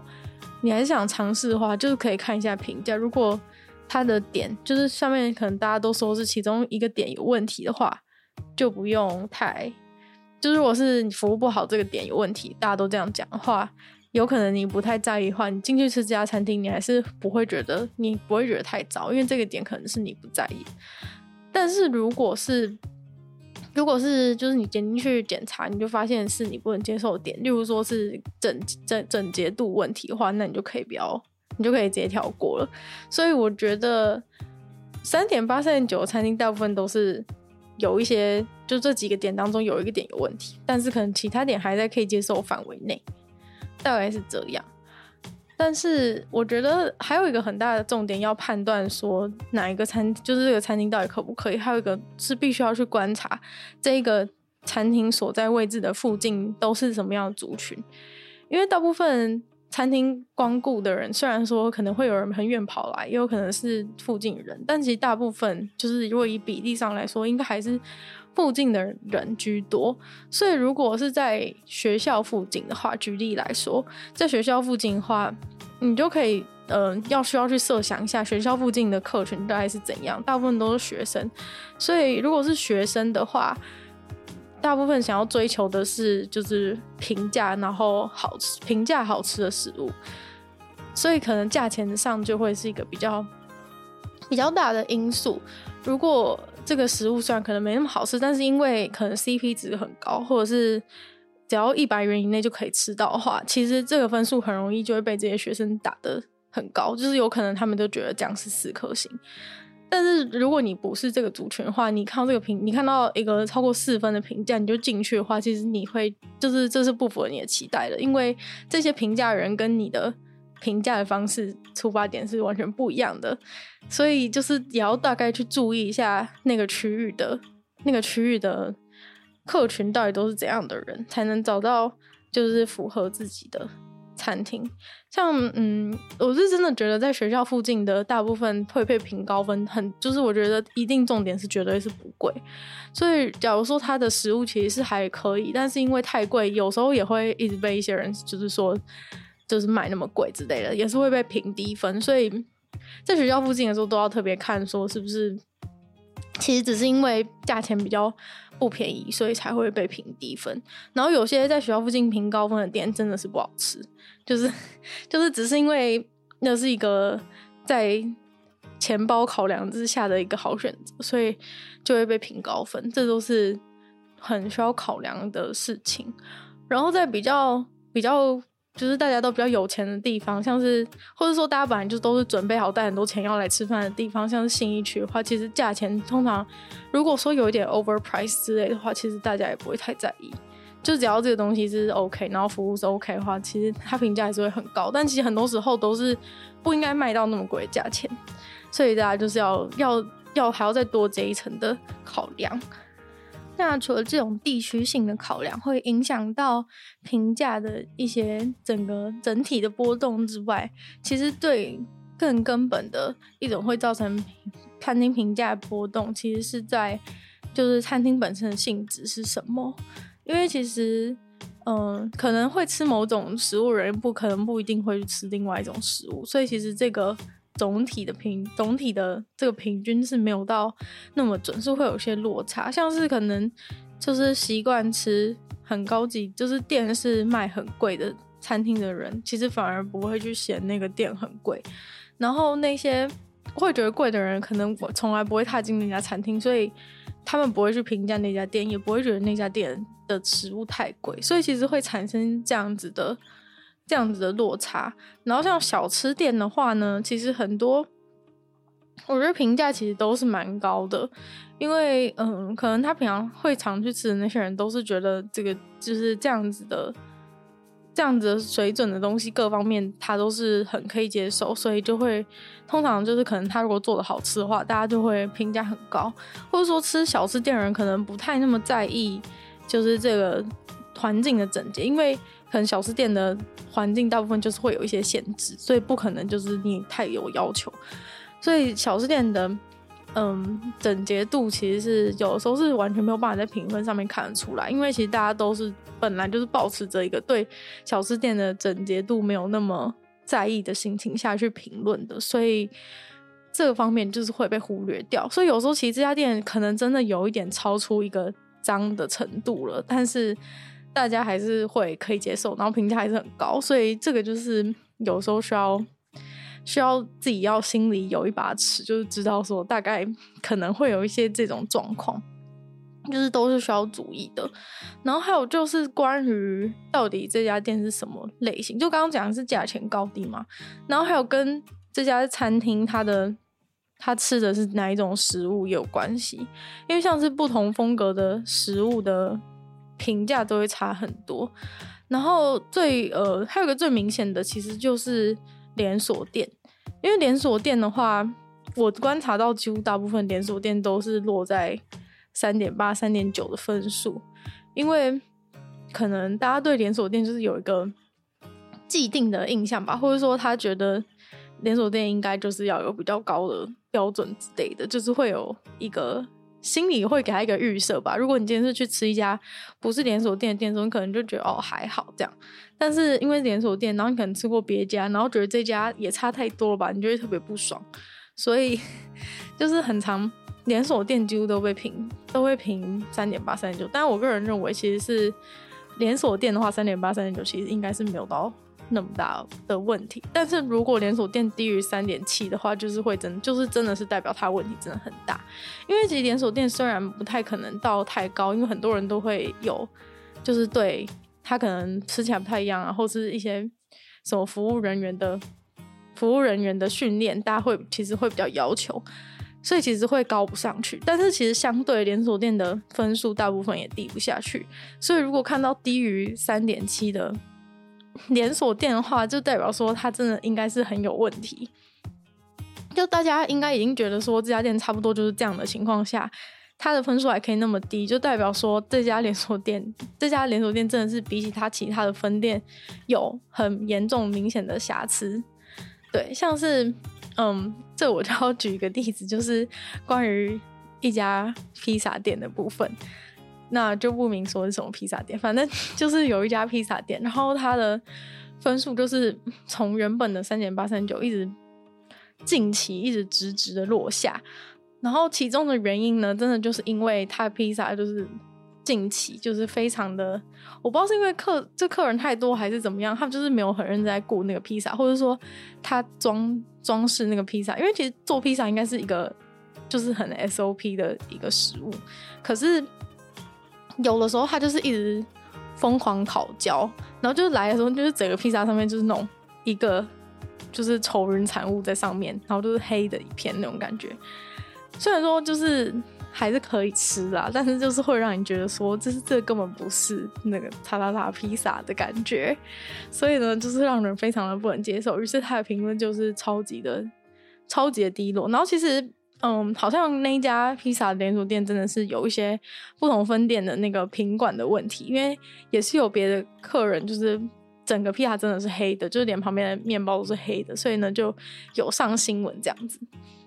你还是想尝试的话，就是可以看一下评价。如果它的点就是上面可能大家都说是其中一个点有问题的话，就不用太。就如果是你服务不好这个点有问题，大家都这样讲的话，有可能你不太在意的话，你进去吃这家餐厅，你还是不会觉得你不会觉得太糟，因为这个点可能是你不在意。但是如果是如果是就是你点进去检查，你就发现是你不能接受的点，例如说是整整整洁度问题的话，那你就可以不要，你就可以直接跳过了。所以我觉得三点八、三点九餐厅大部分都是。有一些，就这几个点当中有一个点有问题，但是可能其他点还在可以接受范围内，大概是这样。但是我觉得还有一个很大的重点要判断说哪一个餐，就是这个餐厅到底可不可以，还有一个是必须要去观察这一个餐厅所在位置的附近都是什么样的族群，因为大部分。餐厅光顾的人，虽然说可能会有人很远跑来，也有可能是附近人，但其实大部分就是如果以比例上来说，应该还是附近的人居多。所以如果是在学校附近的话，举例来说，在学校附近的话，你就可以，呃，要需要去设想一下学校附近的客群大概是怎样，大部分都是学生。所以如果是学生的话，大部分想要追求的是就是平价，然后好吃、平价好吃的食物，所以可能价钱上就会是一个比较比较大的因素。如果这个食物虽然可能没那么好吃，但是因为可能 CP 值很高，或者是只要一百元以内就可以吃到的话，其实这个分数很容易就会被这些学生打得很高，就是有可能他们都觉得这样是四颗星。但是如果你不是这个族群的话，你看到这个评，你看到一个超过四分的评价，你就进去的话，其实你会就是这是不符合你的期待的，因为这些评价人跟你的评价的方式出发点是完全不一样的，所以就是也要大概去注意一下那个区域的那个区域的客群到底都是怎样的人，才能找到就是符合自己的。餐厅，像嗯，我是真的觉得在学校附近的大部分会被评高分，很就是我觉得一定重点是绝对是不贵，所以假如说它的食物其实是还可以，但是因为太贵，有时候也会一直被一些人就是说就是卖那么贵之类的，也是会被评低分，所以在学校附近的时候都要特别看说是不是，其实只是因为价钱比较。不便宜，所以才会被评低分。然后有些在学校附近评高分的店，真的是不好吃，就是 就是只是因为那是一个在钱包考量之下的一个好选择，所以就会被评高分。这都是很需要考量的事情。然后在比较比较。就是大家都比较有钱的地方，像是或者说大家本来就都是准备好带很多钱要来吃饭的地方，像是信义区的话，其实价钱通常如果说有一点 overprice 之类的话，其实大家也不会太在意。就只要这个东西是 OK，然后服务是 OK 的话，其实它评价还是会很高。但其实很多时候都是不应该卖到那么贵的价钱，所以大家就是要要要还要再多这一层的考量。那除了这种地区性的考量会影响到评价的一些整个整体的波动之外，其实对更根本的一种会造成餐厅评价波动，其实是在就是餐厅本身的性质是什么？因为其实，嗯、可能会吃某种食物人不可能不一定会去吃另外一种食物，所以其实这个。总体的平，总体的这个平均是没有到那么准，是会有些落差。像是可能就是习惯吃很高级，就是店是卖很贵的餐厅的人，其实反而不会去嫌那个店很贵。然后那些会觉得贵的人，可能我从来不会踏进那家餐厅，所以他们不会去评价那家店，也不会觉得那家店的食物太贵，所以其实会产生这样子的。这样子的落差，然后像小吃店的话呢，其实很多我觉得评价其实都是蛮高的，因为嗯，可能他平常会常去吃的那些人都是觉得这个就是这样子的。这样子的水准的东西，各方面他都是很可以接受，所以就会通常就是可能他如果做的好吃的话，大家就会评价很高，或者说吃小吃店人可能不太那么在意，就是这个环境的整洁，因为可能小吃店的环境大部分就是会有一些限制，所以不可能就是你太有要求，所以小吃店的。嗯，整洁度其实是有的时候是完全没有办法在评分上面看得出来，因为其实大家都是本来就是保持着一个对小吃店的整洁度没有那么在意的心情下去评论的，所以这个方面就是会被忽略掉。所以有时候其实这家店可能真的有一点超出一个脏的程度了，但是大家还是会可以接受，然后评价还是很高，所以这个就是有时候需要。需要自己要心里有一把尺，就是知道说大概可能会有一些这种状况，就是都是需要注意的。然后还有就是关于到底这家店是什么类型，就刚刚讲的是价钱高低嘛。然后还有跟这家餐厅它的它吃的是哪一种食物有关系，因为像是不同风格的食物的评价都会差很多。然后最呃还有个最明显的，其实就是。连锁店，因为连锁店的话，我观察到几乎大部分连锁店都是落在三点八、三点九的分数，因为可能大家对连锁店就是有一个既定的印象吧，或者说他觉得连锁店应该就是要有比较高的标准之类的，就是会有一个。心里会给他一个预设吧。如果你今天是去吃一家不是连锁店的店，中你可能就觉得哦还好这样。但是因为连锁店，然后你可能吃过别家，然后觉得这家也差太多了吧，你就会特别不爽。所以 就是很常连锁店几乎都被评都会评三点八、三点九。但我个人认为，其实是连锁店的话，三点八、三点九其实应该是没有到。那么大的问题，但是如果连锁店低于三点七的话，就是会真就是真的是代表它问题真的很大。因为其实连锁店虽然不太可能到太高，因为很多人都会有，就是对他可能吃起来不太一样啊，或是一些什么服务人员的服务人员的训练，大家会其实会比较要求，所以其实会高不上去。但是其实相对连锁店的分数，大部分也低不下去。所以如果看到低于三点七的。连锁店的话，就代表说它真的应该是很有问题。就大家应该已经觉得说这家店差不多就是这样的情况下，它的分数还可以那么低，就代表说这家连锁店，这家连锁店真的是比起它其他的分店有很严重明显的瑕疵。对，像是嗯，这我就要举一个例子，就是关于一家披萨店的部分。那就不明说是什么披萨店，反正就是有一家披萨店，然后它的分数就是从原本的三点八、三九一直近期一直直直的落下，然后其中的原因呢，真的就是因为它的披萨就是近期就是非常的，我不知道是因为客这客人太多还是怎么样，他们就是没有很认真在顾那个披萨，或者说他装装饰那个披萨，因为其实做披萨应该是一个就是很 SOP 的一个食物，可是。有的时候他就是一直疯狂烤焦，然后就是来的时候就是整个披萨上面就是那种一个就是愁人产物在上面，然后就是黑的一片那种感觉。虽然说就是还是可以吃啦，但是就是会让你觉得说这是这根本不是那个叉叉叉披萨的感觉，所以呢就是让人非常的不能接受。于是他的评论就是超级的超级的低落，然后其实。嗯，好像那家披萨连锁店真的是有一些不同分店的那个品管的问题，因为也是有别的客人，就是整个披萨真的是黑的，就是连旁边的面包都是黑的，所以呢就有上新闻这样子。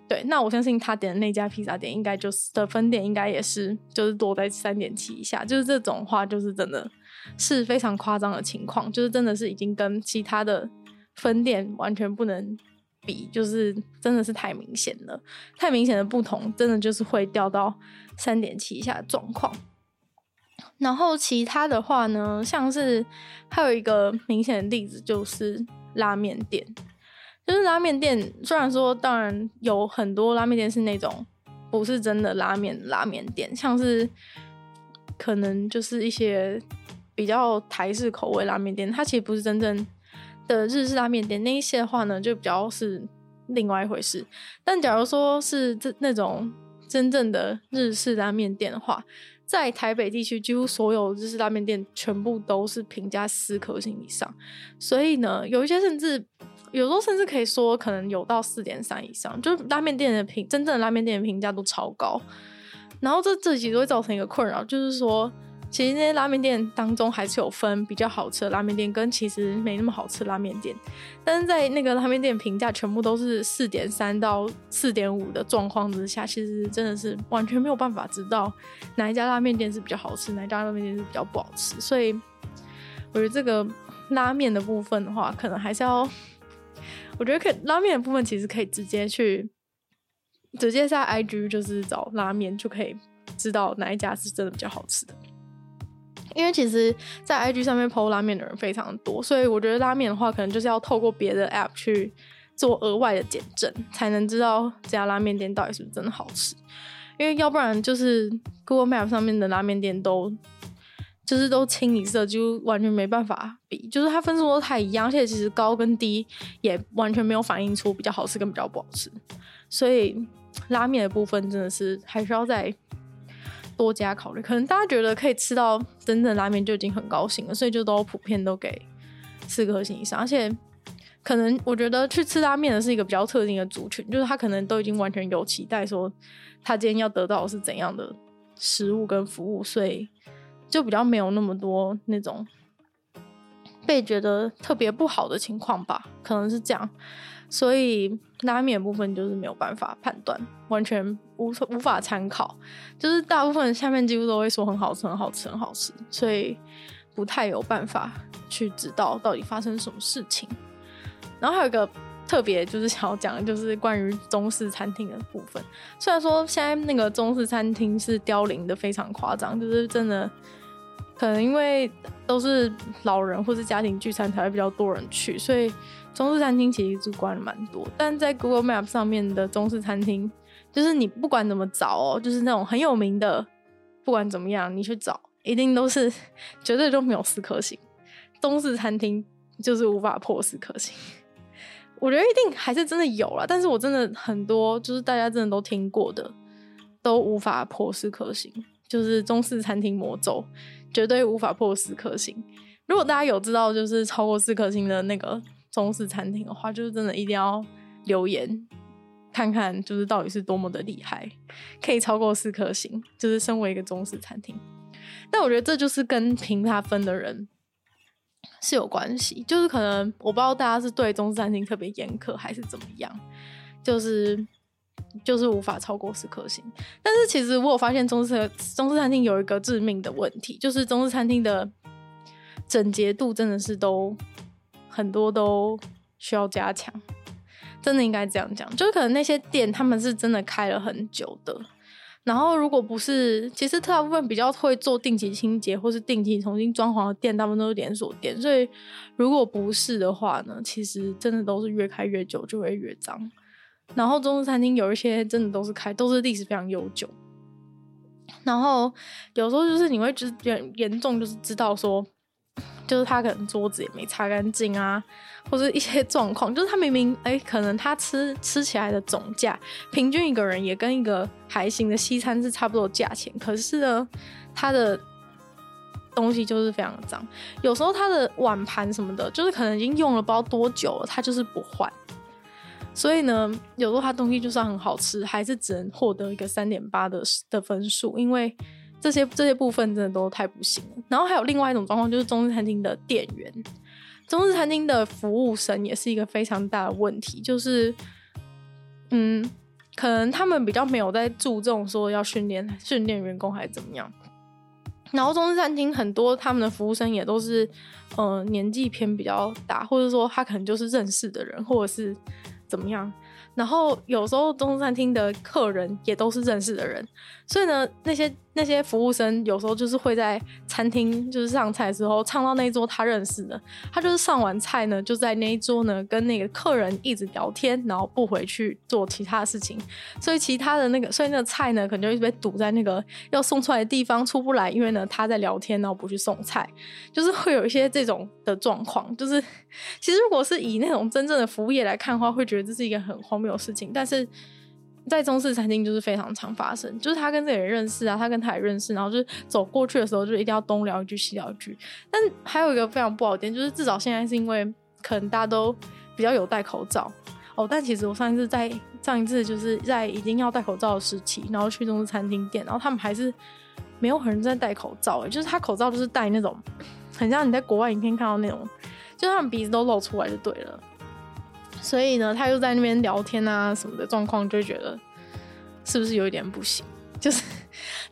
对，那我相信他点的那家披萨店应该就是的分店应该也是就是多在三点七以下，就是这种话就是真的是非常夸张的情况，就是真的是已经跟其他的分店完全不能。比就是真的是太明显了，太明显的不同，真的就是会掉到三点七以下的状况。然后其他的话呢，像是还有一个明显的例子就是拉面店，就是拉面店虽然说当然有很多拉面店是那种不是真的拉面拉面店，像是可能就是一些比较台式口味拉面店，它其实不是真正。的日式拉面店那一些的话呢，就比较是另外一回事。但假如说是这那种真正的日式拉面店的话，在台北地区，几乎所有日式拉面店全部都是评价四颗星以上。所以呢，有一些甚至有时候甚至可以说，可能有到四点三以上，就是拉面店的评真正的拉面店的评价都超高。然后这这其实会造成一个困扰，就是说。其实那些拉面店当中还是有分比较好吃的拉面店，跟其实没那么好吃的拉面店。但是在那个拉面店评价全部都是四点三到四点五的状况之下，其实真的是完全没有办法知道哪一家拉面店是比较好吃，哪一家拉面店是比较不好吃。所以我觉得这个拉面的部分的话，可能还是要，我觉得可以拉面的部分其实可以直接去直接在 IG 就是找拉面就可以知道哪一家是真的比较好吃的。因为其实，在 IG 上面 PO 拉面的人非常多，所以我觉得拉面的话，可能就是要透过别的 App 去做额外的检证，才能知道这家拉面店到底是不是真的好吃。因为要不然就是 Google Map 上面的拉面店都就是都清一色，就完全没办法比，就是它分数都太一样，而且其实高跟低也完全没有反映出比较好吃跟比较不好吃。所以拉面的部分真的是还需要再。多加考虑，可能大家觉得可以吃到真正拉面就已经很高兴了，所以就都普遍都给四颗星以上。而且，可能我觉得去吃拉面的是一个比较特定的族群，就是他可能都已经完全有期待，说他今天要得到的是怎样的食物跟服务，所以就比较没有那么多那种被觉得特别不好的情况吧，可能是这样。所以拉面部分就是没有办法判断，完全无无法参考。就是大部分下面几乎都会说很好吃，很好吃，很好吃，所以不太有办法去知道到底发生什么事情。然后还有一个特别就是想要讲的，就是关于中式餐厅的部分。虽然说现在那个中式餐厅是凋零的非常夸张，就是真的可能因为都是老人或是家庭聚餐才会比较多人去，所以。中式餐厅其实就关了蛮多，但在 Google Map 上面的中式餐厅，就是你不管怎么找哦，就是那种很有名的，不管怎么样你去找，一定都是 绝对都没有四颗星。中式餐厅就是无法破四颗星，我觉得一定还是真的有啦，但是我真的很多就是大家真的都听过的，都无法破四颗星，就是中式餐厅魔咒，绝对无法破四颗星。如果大家有知道就是超过四颗星的那个。中式餐厅的话，就是真的一定要留言看看，就是到底是多么的厉害，可以超过四颗星，就是身为一个中式餐厅。但我觉得这就是跟评他分的人是有关系，就是可能我不知道大家是对中式餐厅特别严苛还是怎么样，就是就是无法超过四颗星。但是其实我有发现中式中式餐厅有一个致命的问题，就是中式餐厅的整洁度真的是都。很多都需要加强，真的应该这样讲，就是可能那些店他们是真的开了很久的，然后如果不是，其实大部分比较会做定期清洁或是定期重新装潢的店，大部分都是连锁店，所以如果不是的话呢，其实真的都是越开越久就会越脏。然后中式餐厅有一些真的都是开，都是历史非常悠久，然后有时候就是你会就严严重就是知道说。就是他可能桌子也没擦干净啊，或者一些状况，就是他明明哎、可能他吃吃起来的总价，平均一个人也跟一个还行的西餐是差不多价钱，可是呢，他的东西就是非常的脏，有时候他的碗盘什么的，就是可能已经用了不知道多久了，他就是不换，所以呢，有时候他东西就算很好吃，还是只能获得一个三点八的的分数，因为。这些这些部分真的都太不行了。然后还有另外一种状况，就是中式餐厅的店员、中式餐厅的服务生也是一个非常大的问题。就是，嗯，可能他们比较没有在注重说要训练训练员工还是怎么样。然后中式餐厅很多他们的服务生也都是，呃，年纪偏比较大，或者说他可能就是认识的人，或者是怎么样。然后有时候中式餐厅的客人也都是认识的人，所以呢，那些那些服务生有时候就是会在餐厅就是上菜的时候唱到那一桌他认识的，他就是上完菜呢就在那一桌呢跟那个客人一直聊天，然后不回去做其他的事情，所以其他的那个所以那个菜呢可能就一直被堵在那个要送出来的地方出不来，因为呢他在聊天，然后不去送菜，就是会有一些这种的状况。就是其实如果是以那种真正的服务业来看的话，会觉得这是一个很荒谬的事情，但是在中式餐厅就是非常常发生，就是他跟这个人认识啊，他跟他也认识，然后就是走过去的时候就一定要东聊一句西聊一句。但还有一个非常不好点，就是至少现在是因为可能大家都比较有戴口罩哦，但其实我上一次在上一次就是在已经要戴口罩的时期，然后去中式餐厅店，然后他们还是没有很多人在戴口罩，就是他口罩就是戴那种很像你在国外影片看到那种，就他们鼻子都露出来就对了。所以呢，他又在那边聊天啊什么的状况，就觉得是不是有一点不行？就是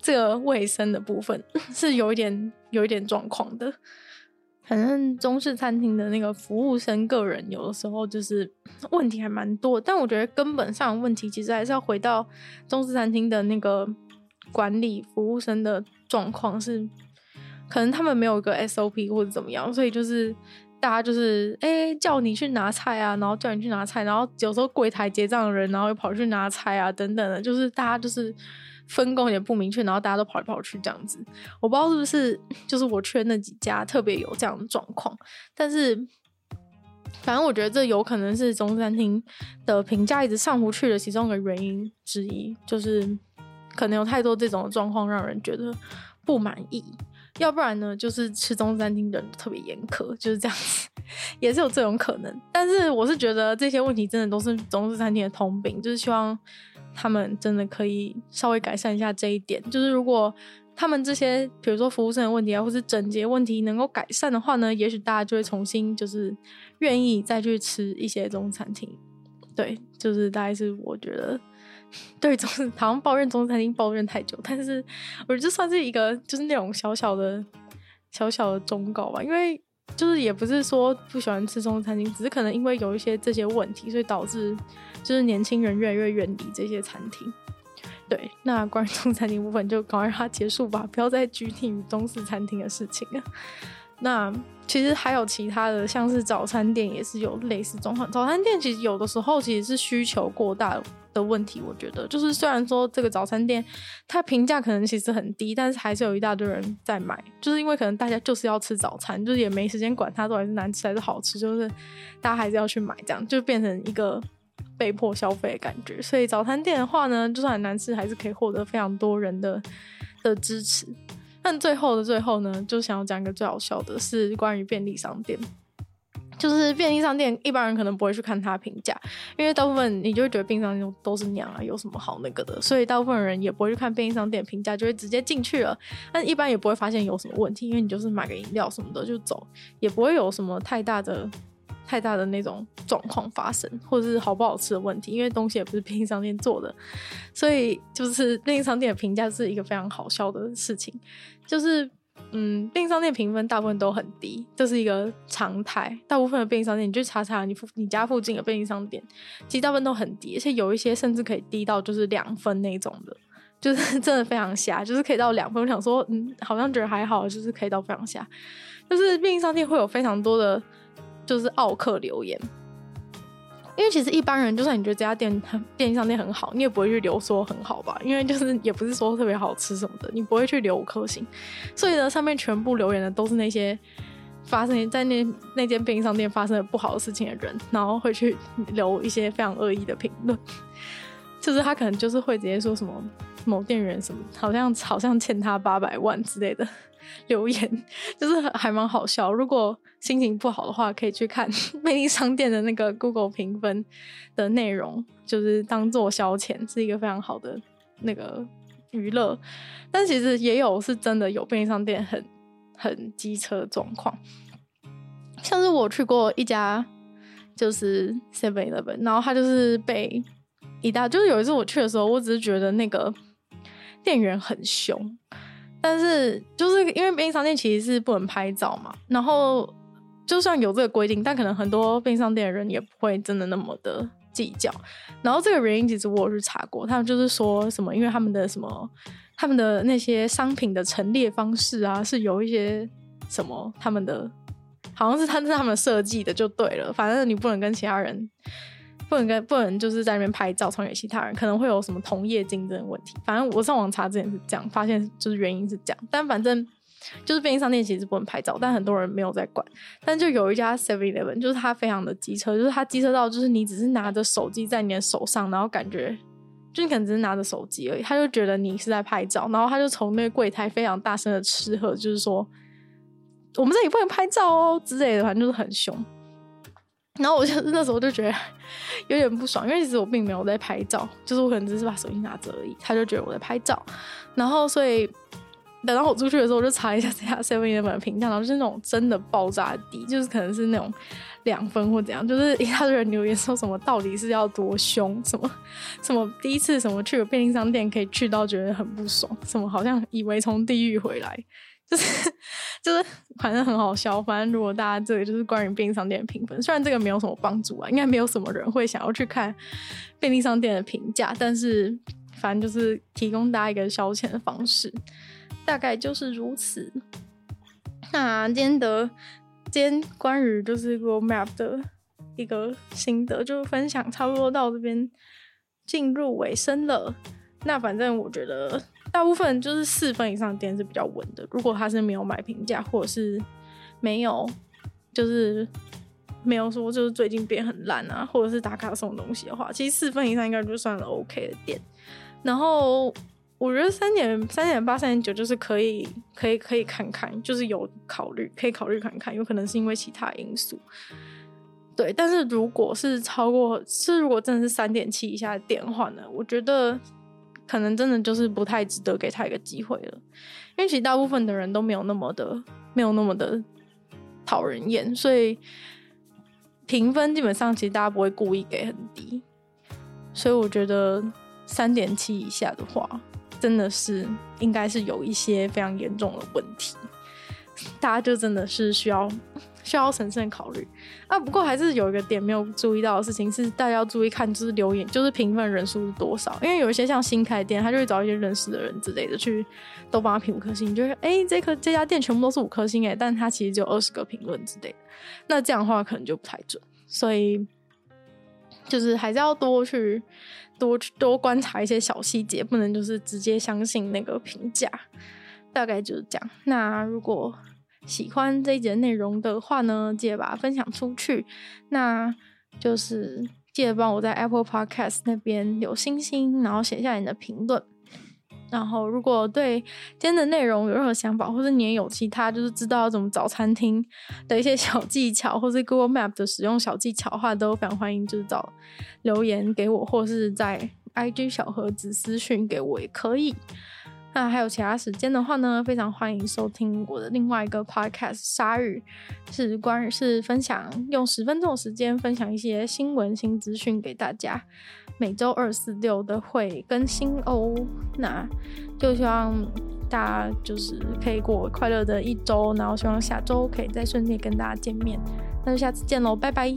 这个卫生的部分是有一点有一点状况的。反正中式餐厅的那个服务生个人有的时候就是问题还蛮多，但我觉得根本上问题其实还是要回到中式餐厅的那个管理服务生的状况，是可能他们没有一个 SOP 或者怎么样，所以就是。大家就是哎、叫你去拿菜啊，然后叫你去拿菜，然后有时候柜台结账的人，然后又跑去拿菜啊，等等的，就是大家就是分工也不明确，然后大家都跑来跑去这样子。我不知道是不是就是我去那几家特别有这样的状况，但是反正我觉得这有可能是中餐厅的评价一直上不去的其中一个原因之一，就是可能有太多这种状况让人觉得不满意。要不然呢，就是吃中餐厅的人特别严苛，就是这样子，也是有这种可能。但是我是觉得这些问题真的都是中式餐厅的通病，就是希望他们真的可以稍微改善一下这一点。就是如果他们这些，比如说服务生的问题啊，或是整洁问题能够改善的话呢，也许大家就会重新就是愿意再去吃一些中餐厅。对，就是大概是我觉得。对，总是好像抱怨中餐厅抱怨太久，但是我觉得这算是一个就是那种小小的、小小的忠告吧。因为就是也不是说不喜欢吃中餐厅，只是可能因为有一些这些问题，所以导致就是年轻人越来越远离这些餐厅。对，那关于中餐厅部分就赶快让它结束吧，不要再拘泥于中式餐厅的事情了。那其实还有其他的，像是早餐店也是有类似状况。早餐店其实有的时候其实是需求过大的问题。我觉得，就是虽然说这个早餐店它评价可能其实很低，但是还是有一大堆人在买，就是因为可能大家就是要吃早餐，就是也没时间管它到底是难吃还是好吃，就是大家还是要去买，这样就变成一个被迫消费的感觉。所以早餐店的话呢，就算很难吃，还是可以获得非常多人的的支持。但最后的最后呢，就想要讲一个最好笑的是关于便利商店，就是便利商店一般人可能不会去看它评价，因为大部分你就会觉得便利商店都是那样啊，有什么好那个的，所以大部分人也不会去看便利商店评价，就会直接进去了。但一般也不会发现有什么问题，因为你就是买个饮料什么的就走，也不会有什么太大的。太大的那种状况发生，或者是好不好吃的问题，因为东西也不是便利商店做的，所以就是便利商店的评价是一个非常好笑的事情。就是，嗯，便利商店评分大部分都很低，这是一个常态。大部分的便利商店，你去查查你附你家附近的便利商店，其实大部分都很低，而且有一些甚至可以低到就是两分那种的，就是真的非常瞎，就是可以到两分。我想说，嗯，好像觉得还好，就是可以到非常瞎。就是便利商店会有非常多的。就是奥客留言，因为其实一般人就算你觉得这家店很便利商店很好，你也不会去留说很好吧，因为就是也不是说特别好吃什么的，你不会去留五颗星。所以呢，上面全部留言的都是那些发生在那那间便利商店发生的不好的事情的人，然后会去留一些非常恶意的评论，就是他可能就是会直接说什么某店员什么好像好像欠他八百万之类的。留言就是还蛮好笑。如果心情不好的话，可以去看 便利商店的那个 Google 评分的内容，就是当做消遣，是一个非常好的那个娱乐。但其实也有是真的有便利商店很很机车状况，像是我去过一家就是 Seven Eleven，然后他就是被一大就是有一次我去的时候，我只是觉得那个店员很凶。但是就是因为便利商店其实是不能拍照嘛，然后就算有这个规定，但可能很多便利商店的人也不会真的那么的计较。然后这个原因其实我有去查过，他们就是说什么，因为他们的什么，他们的那些商品的陈列方式啊，是有一些什么，他们的好像是他是他们设计的就对了，反正你不能跟其他人。不能跟不能就是在那边拍照传给其他人，可能会有什么同业竞争问题。反正我上网查之前是这样，发现就是原因是这样。但反正就是便利商店其实不能拍照，但很多人没有在管。但就有一家 Seven Eleven，就是它非常的机车，就是它机车到就是你只是拿着手机在你的手上，然后感觉就你可能只是拿着手机而已，他就觉得你是在拍照，然后他就从那个柜台非常大声的斥喝，就是说我们这里不能拍照哦之类的，反正就是很凶。然后我就 那时候就觉得有点不爽，因为其实我并没有在拍照，就是我可能只是把手机拿着而已。他就觉得我在拍照，然后所以等到我出去的时候，我就查一下这家 Seven Eleven 的评价，然后就是那种真的爆炸低，就是可能是那种两分或怎样，就是一大堆人留言说什么到底是要多凶，什么什么第一次什么去个便利商店可以去到觉得很不爽，什么好像以为从地狱回来。就是就是，反正很好笑。反正如果大家这个就是关于便利商店的评分，虽然这个没有什么帮助啊，应该没有什么人会想要去看便利商店的评价，但是反正就是提供大家一个消遣的方式，大概就是如此。那今天的今天关于就是 Go Map 的一个心得，就分享差不多到这边进入尾声了。那反正我觉得。大部分就是四分以上店是比较稳的。如果他是没有买评价，或者是没有，就是没有说就是最近变很烂啊，或者是打卡送东西的话，其实四分以上应该就算了 OK 的店。然后我觉得三点三点八、三点九就是可以，可以，可以看看，就是有考虑，可以考虑看看，有可能是因为其他因素。对，但是如果是超过，是如果真的是三点七以下的店的话呢，我觉得。可能真的就是不太值得给他一个机会了，因为其实大部分的人都没有那么的没有那么的讨人厌，所以评分基本上其实大家不会故意给很低，所以我觉得三点七以下的话，真的是应该是有一些非常严重的问题，大家就真的是需要。需要审慎考虑啊！不过还是有一个点没有注意到的事情是，大家要注意看，就是留言，就是评分人数是多少。因为有一些像新开店，他就会找一些认识的人之类的去都帮他评五颗星，就是哎、欸，这颗这家店全部都是五颗星哎，但他其实只有二十个评论之类的。那这样的话可能就不太准，所以就是还是要多去多去多观察一些小细节，不能就是直接相信那个评价。大概就是这样。那如果喜欢这一节内容的话呢，记得把它分享出去。那就是记得帮我在 Apple Podcast 那边留星星，然后写下你的评论。然后，如果对今天的内容有任何想法，或者你也有其他就是知道怎么找餐厅的一些小技巧，或是 Google Map 的使用小技巧的话，都非常欢迎，就是找留言给我，或是在 IG 小盒子私讯给我也可以。那还有其他时间的话呢，非常欢迎收听我的另外一个 podcast《鲨语》，是关于是分享用十分钟的时间分享一些新闻新资讯给大家。每周二、四、六都会更新哦。那就希望大家就是可以过快乐的一周，然后希望下周可以再顺利跟大家见面。那就下次见喽，拜拜。